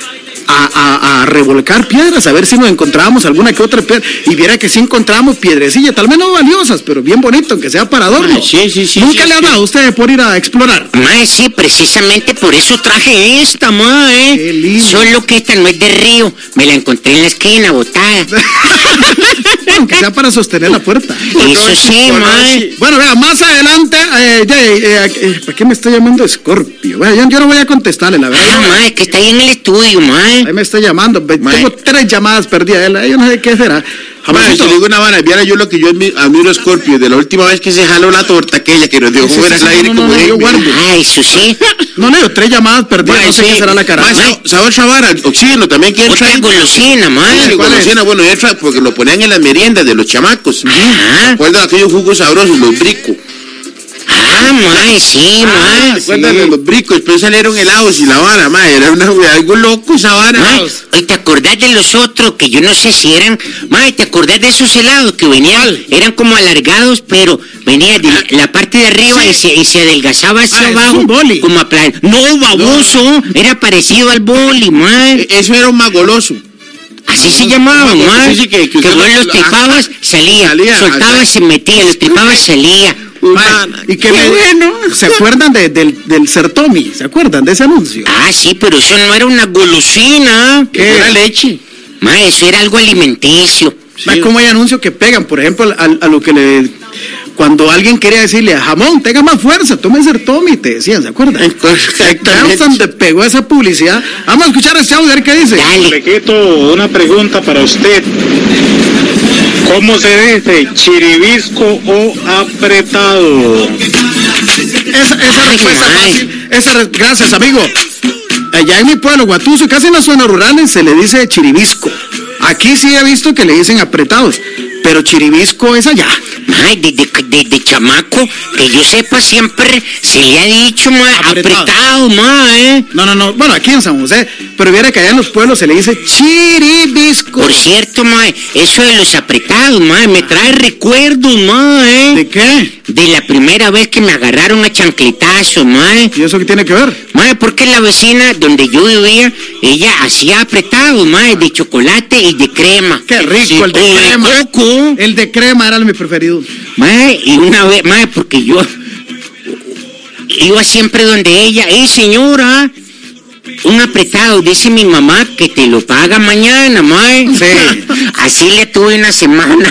a, a- a revolcar piedras, a ver si nos encontrábamos alguna que otra piedra. Y viera que sí encontramos piedrecillas, tal vez no valiosas, pero bien bonito, aunque sea para adorno. sí, sí, sí, Nunca sí, le ha dado a usted por ir a explorar. Mae, sí, precisamente por eso traje esta, mae. Qué lindo. Solo que esta no es de río. Me la encontré en la esquina, botada. aunque sea para sostener la puerta. Eso sí, mae. Bueno, vea, más adelante, eh, ya, eh, eh, ¿para qué me está llamando Scorpio? Bueno, yo, yo no voy a contestarle, la verdad. Ah, mae, que está ahí en el estudio, mae. Ahí me está llamando. Mae. Tengo tres llamadas perdidas. Yo no sé qué será. Si le digo una vara, viera yo lo que yo admi- admiro a Scorpio, de la última vez que se jaló la torta aquella que nos dio Sí, fuera sí, al aire no, no, como no, de yo guardo. Ah, eso sí. No, no, tres llamadas perdidas. Mae, no sé sí. qué será la cara. Mae, sa- ¿Sabes esa vara? Oxígeno también que entra Otra golosina, mae. Golosina, bueno, entra porque lo ponían en las meriendas de los chamacos. Ajá. ¿Recuerdan aquellos jugos sabrosos, los bricos? Ah, mae, sí, mae. ¿Recuerdan de los bricos? Después salieron helados y la vara, mae, era una, algo loco esa vara. Mae, ¿te acordás de los otros que yo no sé si eran? Mae, ¿te acordás de esos helados que venían? Eran como alargados, pero venía de la, la parte de arriba y, se, y se adelgazaba hacia Ah, abajo. un boli. Como a plan. No, baboso. Era parecido al boli, mae. E- Eso era un magoloso. Así se llamaban, Sí, mae. sí, que- que vos lo- los lo- tripabas, salía. salía, Soltabas, se metía. Los tripabas, salía. Humana. Y que me- bueno. ¿Se acuerdan de- del, del Sertomi? ¿Se acuerdan de ese anuncio? Ah, sí, pero eso no era una golosina. ¿Qué? Era leche. Mae, eso era algo alimenticio. Mae, ¿Cómo hay anuncios que pegan? Por ejemplo, a, a lo que le. Cuando alguien quería decirle a jamón, tenga más fuerza, tome Sertomi, te decían, ¿se acuerdan? Exactamente. donde pegó esa publicidad. Vamos a escuchar ese audio, a ver qué dice. Dale. Lequito, una pregunta para usted. ¿Cómo se dice chiribisco o apretado? Esa, esa Ay, respuesta fácil. Esa re- gracias, amigo. Allá en mi pueblo, Guatuso, casi en las zonas rurales, se le dice chiribisco. Aquí sí he visto que le dicen apretados, pero chiribisco es allá. Ay, desde, desde chamaco, que yo sepa, siempre se le ha dicho, mae, Apretado. apretado, mae. No, no, no. Bueno, aquí en San José, pero viera que allá en los pueblos se le dice chiribisco. Por cierto, mae, eso de los apretados, mae, me trae recuerdos, mae. ¿De qué? De la primera vez que me agarraron a chancletazos, mae. ¿Y eso qué tiene que ver? Mae, porque la vecina donde yo vivía, ella hacía apretados, mae, de chocolate y de crema. Qué rico Sí, el de crema. coco. El de crema era mi preferido. Mae, y una vez, mae, porque yo iba siempre donde ella, ¡eh, señora! Un apretado, dice mi mamá que te lo paga mañana, mae. Sí. Así le tuve una semana.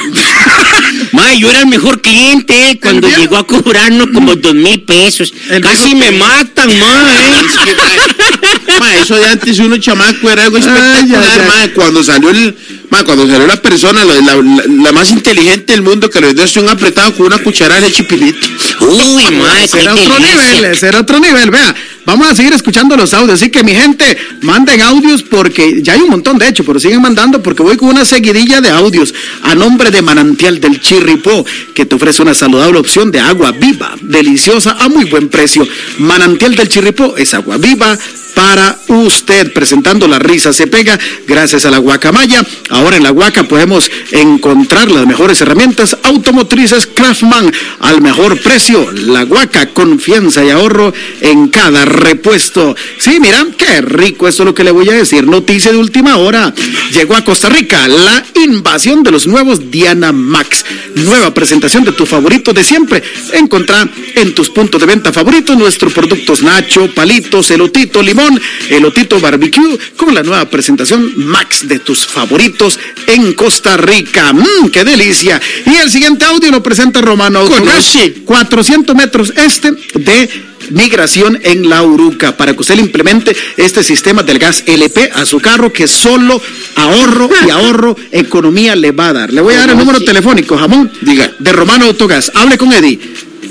mae, yo era el mejor cliente eh, cuando llegó a cobrarnos como dos mil pesos. Casi me matan, mae. Ma, eso de antes uno chamaco era algo espectacular, Ay, ay, ay. ma, cuando salió el, ma, cuando salió la persona, la, la- la- la más inteligente del mundo que le dio un apretado con una cucharada de chipilito. Uy, mae, Será otro nivel, será otro nivel. Vea, vamos a seguir escuchando los audios. Así que mi gente, manden audios porque ya hay un montón de hecho, pero siguen mandando porque voy con una seguidilla de audios a nombre de Manantial del Chirripó, que te ofrece una saludable opción de agua viva, deliciosa, a muy buen precio. Manantial del Chirripó es agua viva para usted, presentando la risa se pega gracias a la guacamaya. Ahora en la guaca podemos encontrar las mejores herramientas automotrices Craftman al mejor precio. La guaca, confianza y ahorro en cada repuesto. Sí, mira, qué rico, esto es lo que le voy a decir. Noticia de última hora. Llegó a Costa Rica la invasión de los nuevos Diana Max. Nueva presentación de tus favoritos de siempre. Encontrá en tus puntos de venta favoritos nuestros productos Nacho, Palitos, Elotito, Limón, Elotito Barbecue, con la nueva presentación Max de tus favoritos en Costa Rica. ¡Mmm, qué delicia! Y el siguiente audio lo presenta Romano Autogas, Conoce. 400 metros este de migración en la Uruca para que usted le implemente este sistema del gas LP a su carro que solo ahorro y ahorro economía le va a dar. Le voy a dar el número telefónico, jamón, Diga. de Romano Autogas. Hable con Eddie.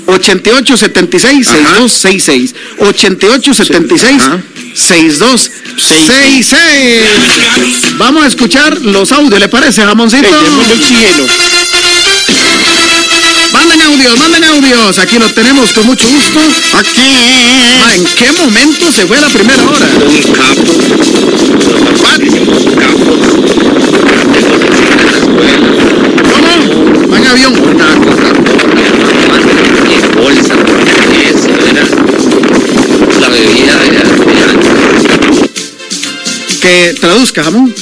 8876-6266. 8876-6266. Vamos a escuchar los audios, ¿le parece, jamoncito? Manden audios, manden audios. Aquí lo tenemos con mucho gusto. Aquí. ¿En qué momento se fue la primera hora? un capo, un capo, ¿Cómo? Va en avión. una cosa en bolsa, eso era la bebida de. Que traduzca, jamón.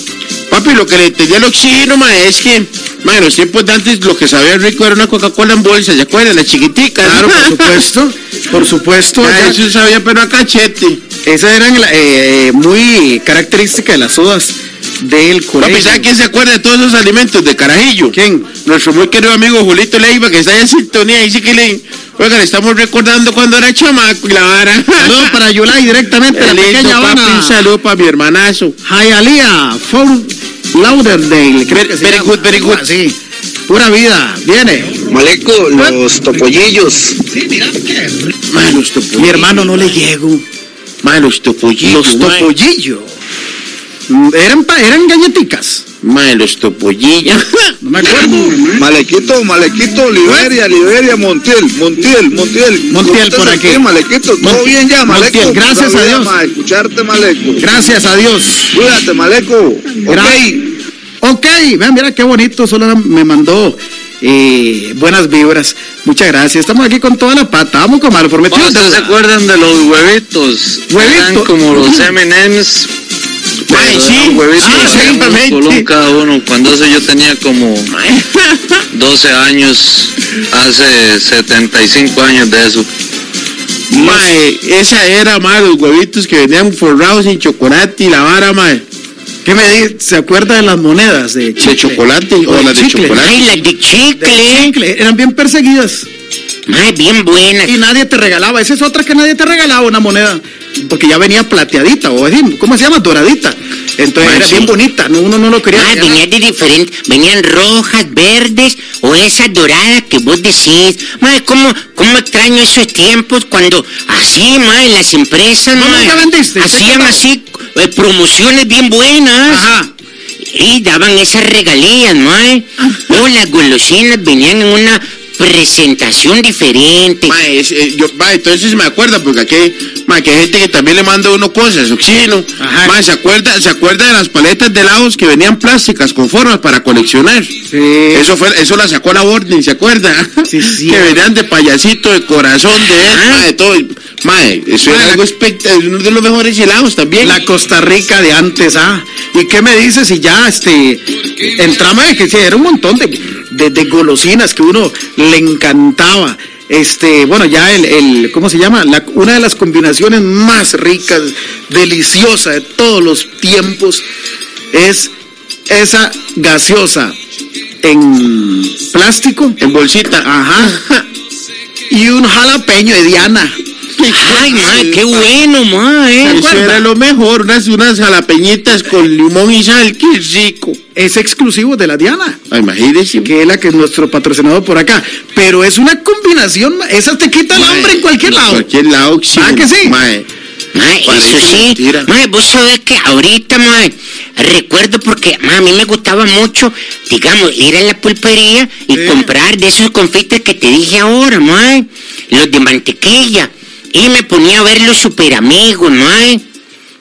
Papi, lo que le entendía al oxígeno, ma, es que, en los tiempos de antes lo que sabía rico era una Coca-Cola en bolsa, ¿se acuerdan? Las chiquiticas. Claro, por supuesto. Por supuesto. Ya, eso sabía, pero a cachete. Esa eran la- eh, muy característica de las sodas del colegio. Papi, ¿sabe quién se acuerda de todos esos alimentos de carajillo? ¿Quién? Nuestro muy querido amigo Julito Leiva, que está en sintonía, dice que le... Oiga, le estamos recordando cuando era chamaco y la vara. Saludos para Yulai directamente, la pequeña Habana. un saludo para mi hermanazo. Hialeah, Fort Lauderdale. que very llama. good, very good. Sí, pura vida. Viene. Maleco, los topollillos. Ma, los topollillos. Mi hermano no le llego. Ma, los topollillos. Los topollillos. Eran, eran galletitas. Ma, los topollillos. No me acuerdo. Malequito, Malequito, Liberia, Liberia, Montiel, Montiel, Montiel. Montiel, ¿Cómo por estás aquí. Malequito, todo Montiel, bien ya, Maleco. Montiel, gracias a Dios. ma, escucharte, Maleco. Gracias a Dios. Cuídate, Maleco. Gra- Ok, vean, mira qué bonito, solo me mandó eh, buenas vibras. Muchas gracias. Estamos aquí con toda la pata. Vamos con mal prometido. ¿Ustedes se acuerdan de los huevitos? Huevitos. Como los M&M's. Ay, sí. huevitos Ah, colón cada uno. Cuando eso yo tenía como 12 años, hace 75 años de eso. Mae, esa era, mae, los huevitos que venían forrados en chocolate y la vara, mae. ¿Qué me dice? ¿Se acuerda de las monedas de chicle? De chocolate o de las de chicle. chocolate. Ay, las de De chicle. chicle. Eran bien perseguidas. Ay, bien buenas. Y nadie te regalaba. Esa es otra que nadie te regalaba, una moneda. Porque ya venía plateadita, o así, ¿cómo se llama? Doradita. Entonces era sí. bien bonita, no, uno no lo quería. Ah, venían de diferentes, venían rojas, verdes o esas doradas que vos decís. Madre, ¿cómo, ¿cómo extraño esos tiempos cuando así, madre, las empresas, ¿No madre, nunca vendiste? hacían así eh, promociones bien buenas? Ajá. Y daban esas regalías, madre. O las golosinas venían en una presentación diferente. Mae, es- eh, yo, mae, entonces me acuerda, porque aquí, mae, que hay gente que también le manda a uno cosas, oxígeno. Ajá. Mae, ¿se acuerda, ¿se acuerda de las paletas de helados que venían plásticas con formas para coleccionar? Sí. Eso fue, eso la sacó la Borden, ¿se acuerda? Sí, sí. que venían de payasito, de corazón, de él, mae, de todo. Mae, eso era la- algo espectacular, uno de los mejores helados también. La Costa Rica de antes, ah. ¿Y qué me dices si ya este entramos eh, que sí, era un montón de, de, de golosinas que uno le encantaba? Este, bueno, ya el, el ¿cómo se llama? La- una de las combinaciones más ricas, deliciosa de todos los tiempos es esa gaseosa en plástico, En bolsita. ajá, y un jalapeño de Diana. Ay, madre, qué bueno, madre. Eso era lo mejor, unas, unas jalapeñitas con limón y sal, qué rico. Es exclusivo de la Diana. Ay, Imagínese. que es la que es nuestro patrocinador por acá. Pero es una combinación, ma- esa te quita el hambre en cualquier en lado. cualquier lado, sí. ¿Ah, que sí? Mae. Mae, eso sí. Mae, vos sabés que ahorita, mae, recuerdo porque mae, a mí me gustaba mucho, digamos, ir a la pulpería y Sí. comprar de esos confites que te dije ahora, mae, los de mantequilla. Y me ponía a ver los super amigos, mae.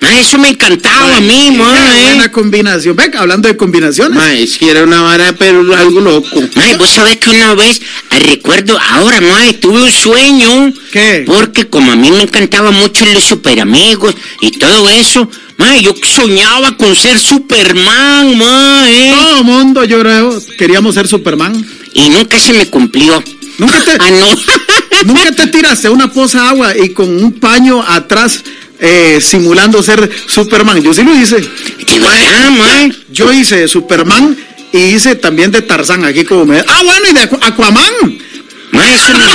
Mae, eso me encantaba a mí, mae. buena combinación. Venga, hablando de combinaciones. Mae, es que era una vara, pero algo loco. Mae, vos sabés que una vez, ah, recuerdo ahora, mae, tuve un sueño. ¿Qué? Porque como a mí me encantaba mucho los super amigos y todo eso, mae, yo soñaba con ser Superman, mae. Todo mundo, yo creo, queríamos ser Superman. Y nunca se me cumplió. Nunca te, Ah, no. nunca te tiraste una poza de agua y con un paño atrás eh, simulando ser Superman. Yo sí lo hice. Verdad, mae. Yo hice Superman y hice también de Tarzán aquí como me... Ah, bueno, y de Aqu- Aquaman. Eso me...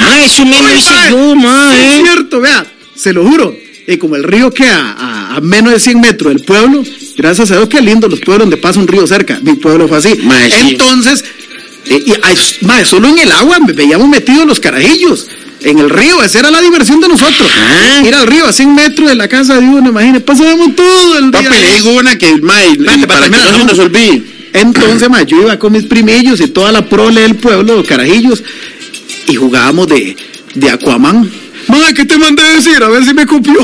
mae, eso me lo hice yo, mae. Es cierto, vea, se lo juro. Y como el río queda a, a menos de 100 metros del pueblo, gracias a Dios, qué lindo los pueblos donde pasa un río cerca. Mi pueblo fue así. Entonces, y, ay, mae, solo en el agua me veíamos metidos los carajillos. En el río, esa era la diversión de nosotros. Ah. Ir al río a 100 metros de la casa de uno, imagínate, pasábamos todo el día. Papi, le digo una que, mae, Espérate, para que espérate, no se mira, nos olvide. Entonces, ma, yo iba con mis primillos y toda la prole del pueblo, los carajillos, y jugábamos de, de Aquaman. Ma, ¿qué te mandé a decir? A ver si me copió.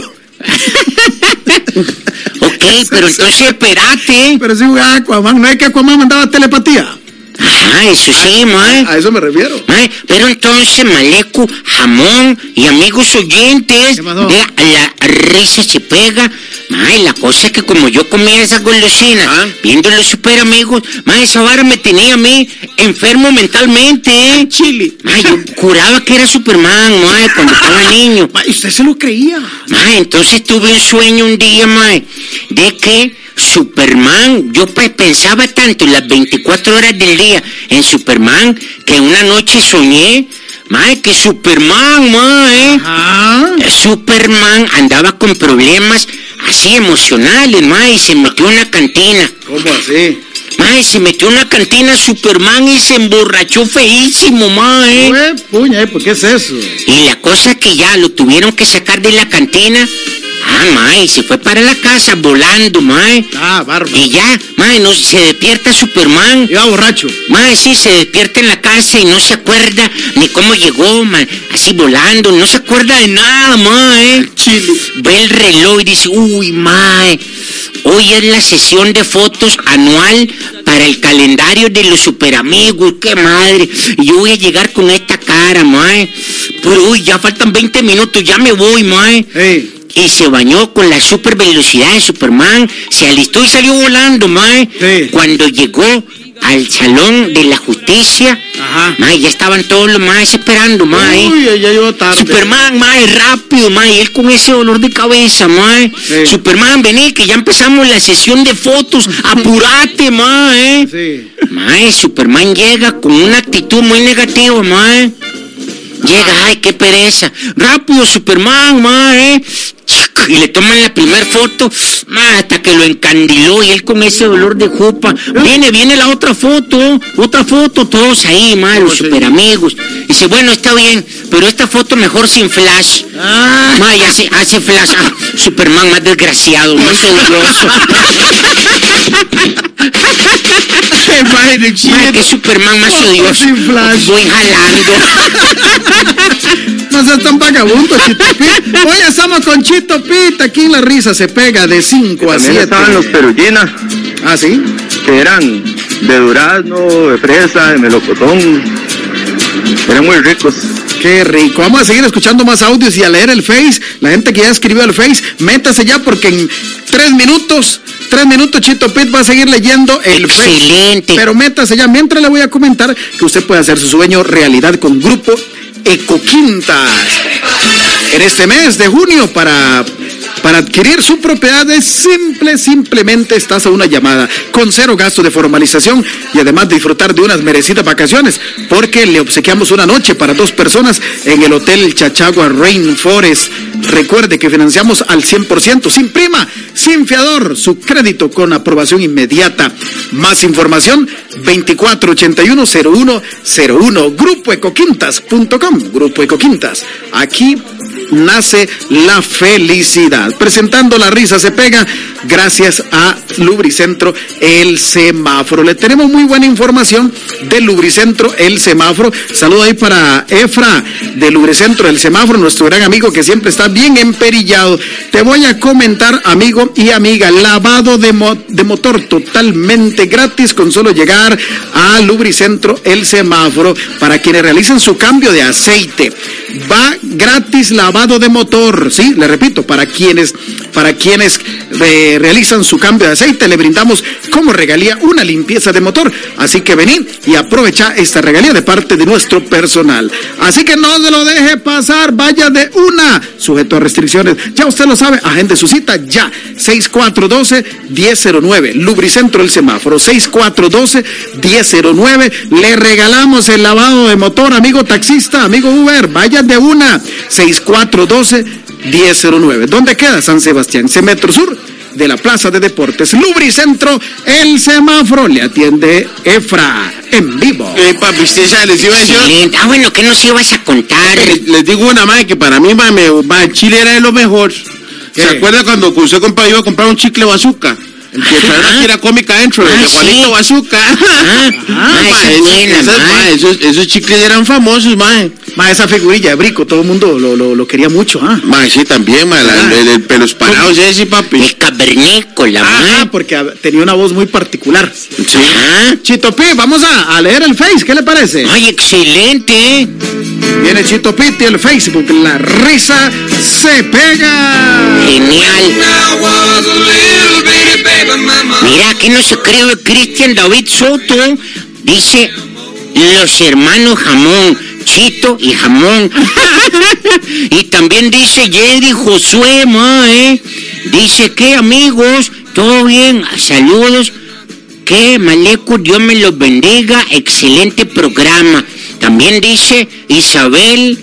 Ok, pero entonces espérate. Pero sí jugaba Aquaman. No es que Aquaman mandaba telepatía. Ajá, eso sí, mae. A eso me refiero. Mae, pero entonces, Maleco, jamón y amigos oyentes, vea, la risa se pega. Mae, la cosa es que como yo comía esa golosina, Ah. viendo los super amigos, mae, esa vara me tenía a mí enfermo mentalmente, ¿eh? Chile. Mae, yo juraba que era Superman, mae, cuando estaba niño. Mae, usted se lo creía. Mae, entonces tuve un sueño un día, mae, de que Superman, yo pensaba tanto las 24 horas del día en Superman, que una noche soñé, mae, que Superman, mae, eh, Superman andaba con problemas así emocionales, mae, y se metió en una cantina. ¿Cómo así? Mae, se metió en una cantina Superman y se emborrachó feísimo, mae. Puña, ¿eh? ¿por qué es eso? Y la cosa que ya lo tuvieron que sacar de la cantina. Ah, mae, se fue para la casa volando, mae. Ah, bárbaro. Y ya, mae, no se despierta Superman. Iba borracho. Mae, sí, se despierta en la casa y no se acuerda ni cómo llegó, mae. Así volando, no se acuerda de nada, mae. Chile. Ve el reloj y dice, uy, mae. Hoy es la sesión de fotos anual para el calendario de los superamigos. ¡Qué madre! Yo voy a llegar con esta cara, mae. Pero uy, ya faltan 20 minutos, ya me voy, mae. Y se bañó con la super velocidad de Superman. Se alistó y salió volando, mae. Sí. Cuando llegó al salón de la justicia, Ajá. mae, ya estaban todos los maes esperando, mae. Uy, ya llegó tarde. Superman, mae, rápido, mae, él con ese dolor de cabeza, mae. Sí. Superman, vení, que ya empezamos la sesión de fotos, apurate, mae. Sí. Mae, Superman llega con una actitud muy negativa, mae. Llega, ay, qué pereza. Rápido, Superman, mae. Y le toman la primera foto, hasta que lo encandiló y él con ese dolor de jupa. Viene, viene la otra foto, otra foto, todos ahí, mae, los super amigos. Dice, bueno, está bien, pero esta foto mejor sin flash. Ah. Mae, hace, hace flash. Ah, Superman más desgraciado, más odioso. Madre, que Superman más odioso. Voy jalando. No seas tan vagabundo, Chito Pit. Hoy estamos con Chito Pit. Aquí en la risa se pega de 5 a También 7. estaban los perullina, Ah, sí. que eran de durazno, de fresa, de melocotón. Eran muy ricos. Qué rico. Vamos a seguir escuchando más audios y a leer el Face. La gente que ya escribió el Face, métase ya porque en tres minutos, tres minutos Chito Pit va a seguir leyendo el Face. Excelente. Pero métase ya. Mientras le voy a comentar que usted puede hacer su sueño realidad con Grupo Ecoquintas. En este mes de junio para... Para adquirir su propiedad es simple, simplemente estás a una llamada con cero gasto de formalización y además disfrutar de unas merecidas vacaciones porque le obsequiamos una noche para dos personas en el Hotel Chachagua Rainforest. Recuerde que financiamos al 100%, sin prima, sin fiador, su crédito con aprobación inmediata. Más información 2481-0101, grupoecoquintas.com, Grupo Ecoquintas. Aquí nace la felicidad. Presentando la risa se pega gracias a Lubricentro El Semáforo. Le tenemos muy buena información de Lubricentro El Semáforo. Saludo ahí para Efra de Lubricentro El Semáforo, nuestro gran amigo que siempre está bien emperillado. Te voy a comentar, amigo y amiga, lavado de, mo- de motor totalmente gratis con solo llegar a Lubricentro El Semáforo para quienes realicen su cambio de aceite. Va gratis lavado de motor, sí, le repito, para quienes, para quienes eh, realizan su cambio de aceite, le brindamos como regalía una limpieza de motor. Así que vení y aprovecha esta regalía de parte de nuestro personal. Así que no se lo deje pasar, vaya de una, sujeto a restricciones. Ya usted lo sabe, agende su cita ya. 6412-1009, Lubricentro el semáforo, 6412-1009. Le regalamos el lavado de motor, amigo taxista, amigo Uber, vaya de una, 6412-1009. ¿Dónde queda San Sebastián? Cemetro Sur de la Plaza de Deportes. Lubricentro, el semáforo, le atiende Efra en vivo. Eh, papi, usted sabe, les iba a decir. Ah, bueno, ¿qué nos ibas a contar? Les, les digo una más que para mí, ma, me, ma, Chile era de lo mejor. ¿Qué? ¿Se acuerda cuando usted compa, iba a comprar un chicle bazooka? Empezaron a tirar cómica adentro de Ah, Juanito sí. Bazooka. Ah, Ah, ma, es esos- buena, esas- ma. ma, esos, esos chicles eran famosos, mae. Ma, esa figurilla de Brico, todo el mundo lo, lo, lo quería mucho, ¿ah? Ma, sí, también, ma, la- Ah. el, el pelos parados ese, papi. El cavernícola, Ah, mae. porque tenía una voz muy particular. Sí. Ah, Chito Pi, vamos a, a leer el Face, ¿qué le parece? ay, excelente. Viene Chito Piti, el Facebook, la risa se pega. Genial. Que no se cree Cristian David Soto. Dice los hermanos Jamón, Chito y Jamón. y también dice Jerry Josué, ma, ¿eh? Dice que amigos, todo bien, saludos. Que Maleco, Dios me los bendiga, excelente programa. También dice Isabel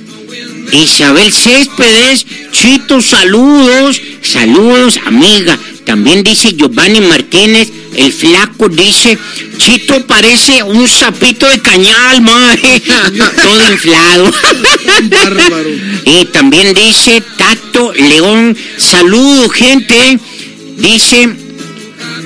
Isabel Céspedes, Chito, saludos, saludos, amiga. También dice Giovanni Martínez, el flaco dice, Chito parece un sapito de cañal, mae, todo inflado. Bárbaro. Y también dice Tato León, saludos, gente. Dice,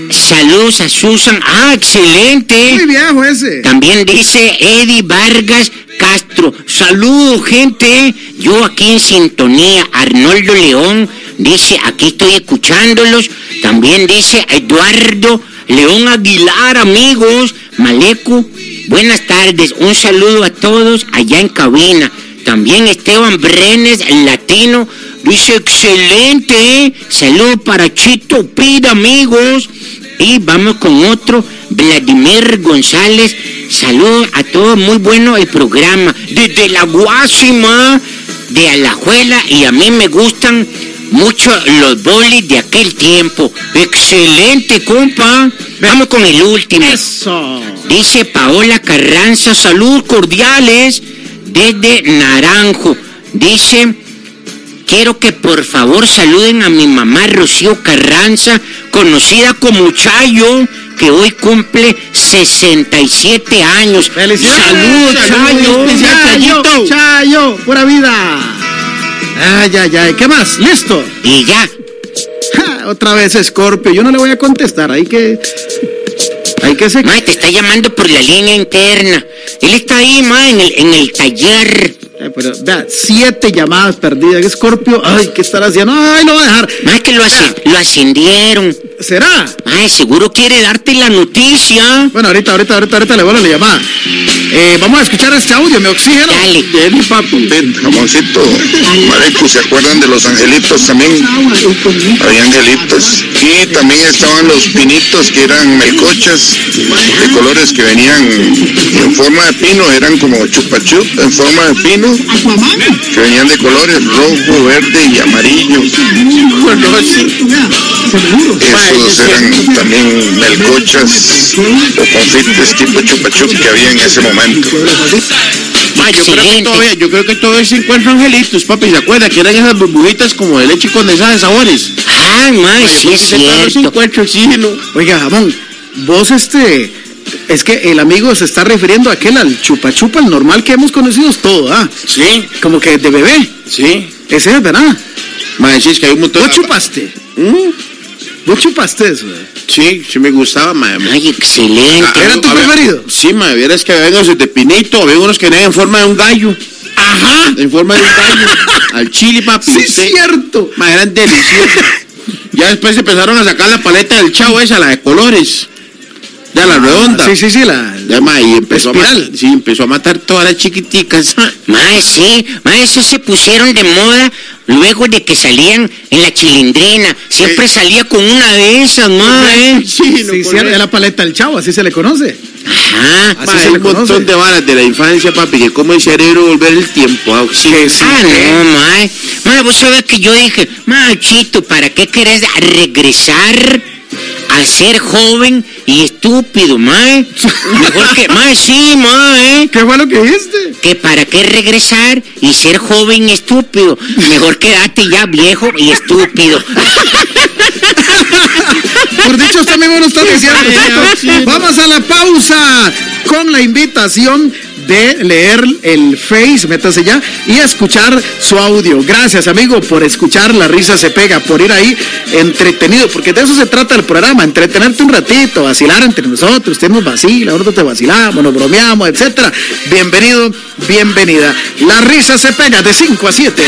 saludos a Susan, ah, excelente. Muy viejo ese. También dice Eddie Vargas Castro. Saludos, gente. Yo aquí en sintonía. Arnoldo León dice, aquí estoy escuchándolos. También dice Eduardo León Aguilar, amigos. Maleco, buenas tardes. Un saludo a todos allá en cabina. También Esteban Brenes, el latino, dice excelente. ¿eh? Saludos para Chito Pida, amigos. Y vamos con otro, Vladimir González. Saludos a todos, muy bueno el programa. Desde la Guásima de Alajuela y a mí me gustan mucho los bolis de aquel tiempo. Excelente, compa. Vamos con el último. Eso. Dice Paola Carranza, saludos cordiales desde Naranjo. Dice, quiero que por favor saluden a mi mamá Rocío Carranza, conocida como Chayo, que hoy cumple 67 años. Felicidades. Saludos, Chayo. Chayo. Chayo, pura vida. Ay, ay, ay. ¿Qué más? ¿Listo? Y ya. Ja, otra vez Scorpio. Yo no le voy a contestar. Hay que. Hay que se. Ma, te está llamando por la línea interna. Él está ahí, ma, en el, en el taller. Eh, pero, vea, siete llamadas perdidas. Scorpio, ay, ¿qué estará haciendo? Ay, lo voy a dejar. Ma, que lo, ascen- lo ascendieron. ¿Será? Ay, seguro quiere darte la noticia. Bueno, ahorita, ahorita, ahorita, ahorita le vuelvo la llamada. Eh, vamos a escuchar este audio, mi oxígeno. Dale. Dele, papi. Jamoncito, Mareco, ¿se acuerdan de los angelitos también? Había angelitos. Y también estaban los pinitos que eran melcochas de colores que venían en forma de pino, eran como chupachup en forma de pino, que venían de colores rojo, verde y amarillo. Esos eran también melcochas o confites tipo chupachup que había en ese momento. Ma, yo creo que todavía, yo creo que todavía se encuentran angelitos, papi, ¿se acuerda? Que eran esas burbujitas como de leche condensada de sabores. Ay, ma, Ma, yo sí oxígeno. Oiga, jamón, vos este. Es que el amigo se está refiriendo a aquel al chupa chupa, el normal que hemos conocido todos, ¿ah? Sí, Como que de bebé. sí. Ese es, ¿verdad? Ma, sí, es que hay un montón ¿Vos chupaste? ¿Mm? ¿Vos chupaste eso? Sí, sí me gustaba, ma. Ay, excelente. Ah, ¿Era tu preferido? Sí, ma, vieras que había unos de pinito, había unos que venían en forma de un gallo. Ajá. En forma de un gallo. Al chile, papi. Sí, usted- cierto. Ma, eran deliciosos. ya después empezaron a sacar la paleta del chavo esa, la de colores. Ya la redonda. Sí, sí, sí, la. Ya, ma, y empezó a matar, sí, empezó a matar todas las chiquiticas. Ma, sí, ma, esos se pusieron de moda luego de que salían en la chilindrina. Siempre salía con una de esas, ma, ¿eh? Sí, no, Sí, la paleta del chavo, así se le conoce. Ajá. Así Ma, se hay le un montón de varas de la infancia, papi, que como el cerebro volver el tiempo. ah, sí, sí. Ah, no, ma. Ma, vos sabés que yo dije, ma, Chito, ¿para qué querés regresar a ser joven y estúpido, ma? Mejor que, ma, sí, ma, ¿eh? ¿Qué fue lo que dijiste? Que para qué regresar y ser joven y estúpido. Mejor quedarte ya viejo y estúpido. Por dicho, usted mismo lo está diciendo. Vamos a la pausa con la invitación de leer el Face, métase ya, y escuchar su audio. Gracias, amigo, por escuchar La Risa Se Pega, por ir ahí entretenido, porque de eso se trata el programa, entretenerte un ratito, vacilar entre nosotros, usted nos vacila, nosotros te vacilamos, nos bromeamos, etcétera. Bienvenido, bienvenida. La Risa Se Pega de 5 a 7.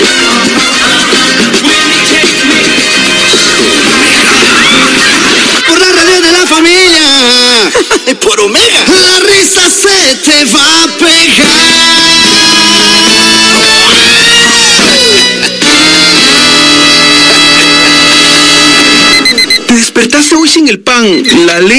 Por familia. Por Omega. La risa se te va a pegar. Te despertaste hoy sin el pan, la leche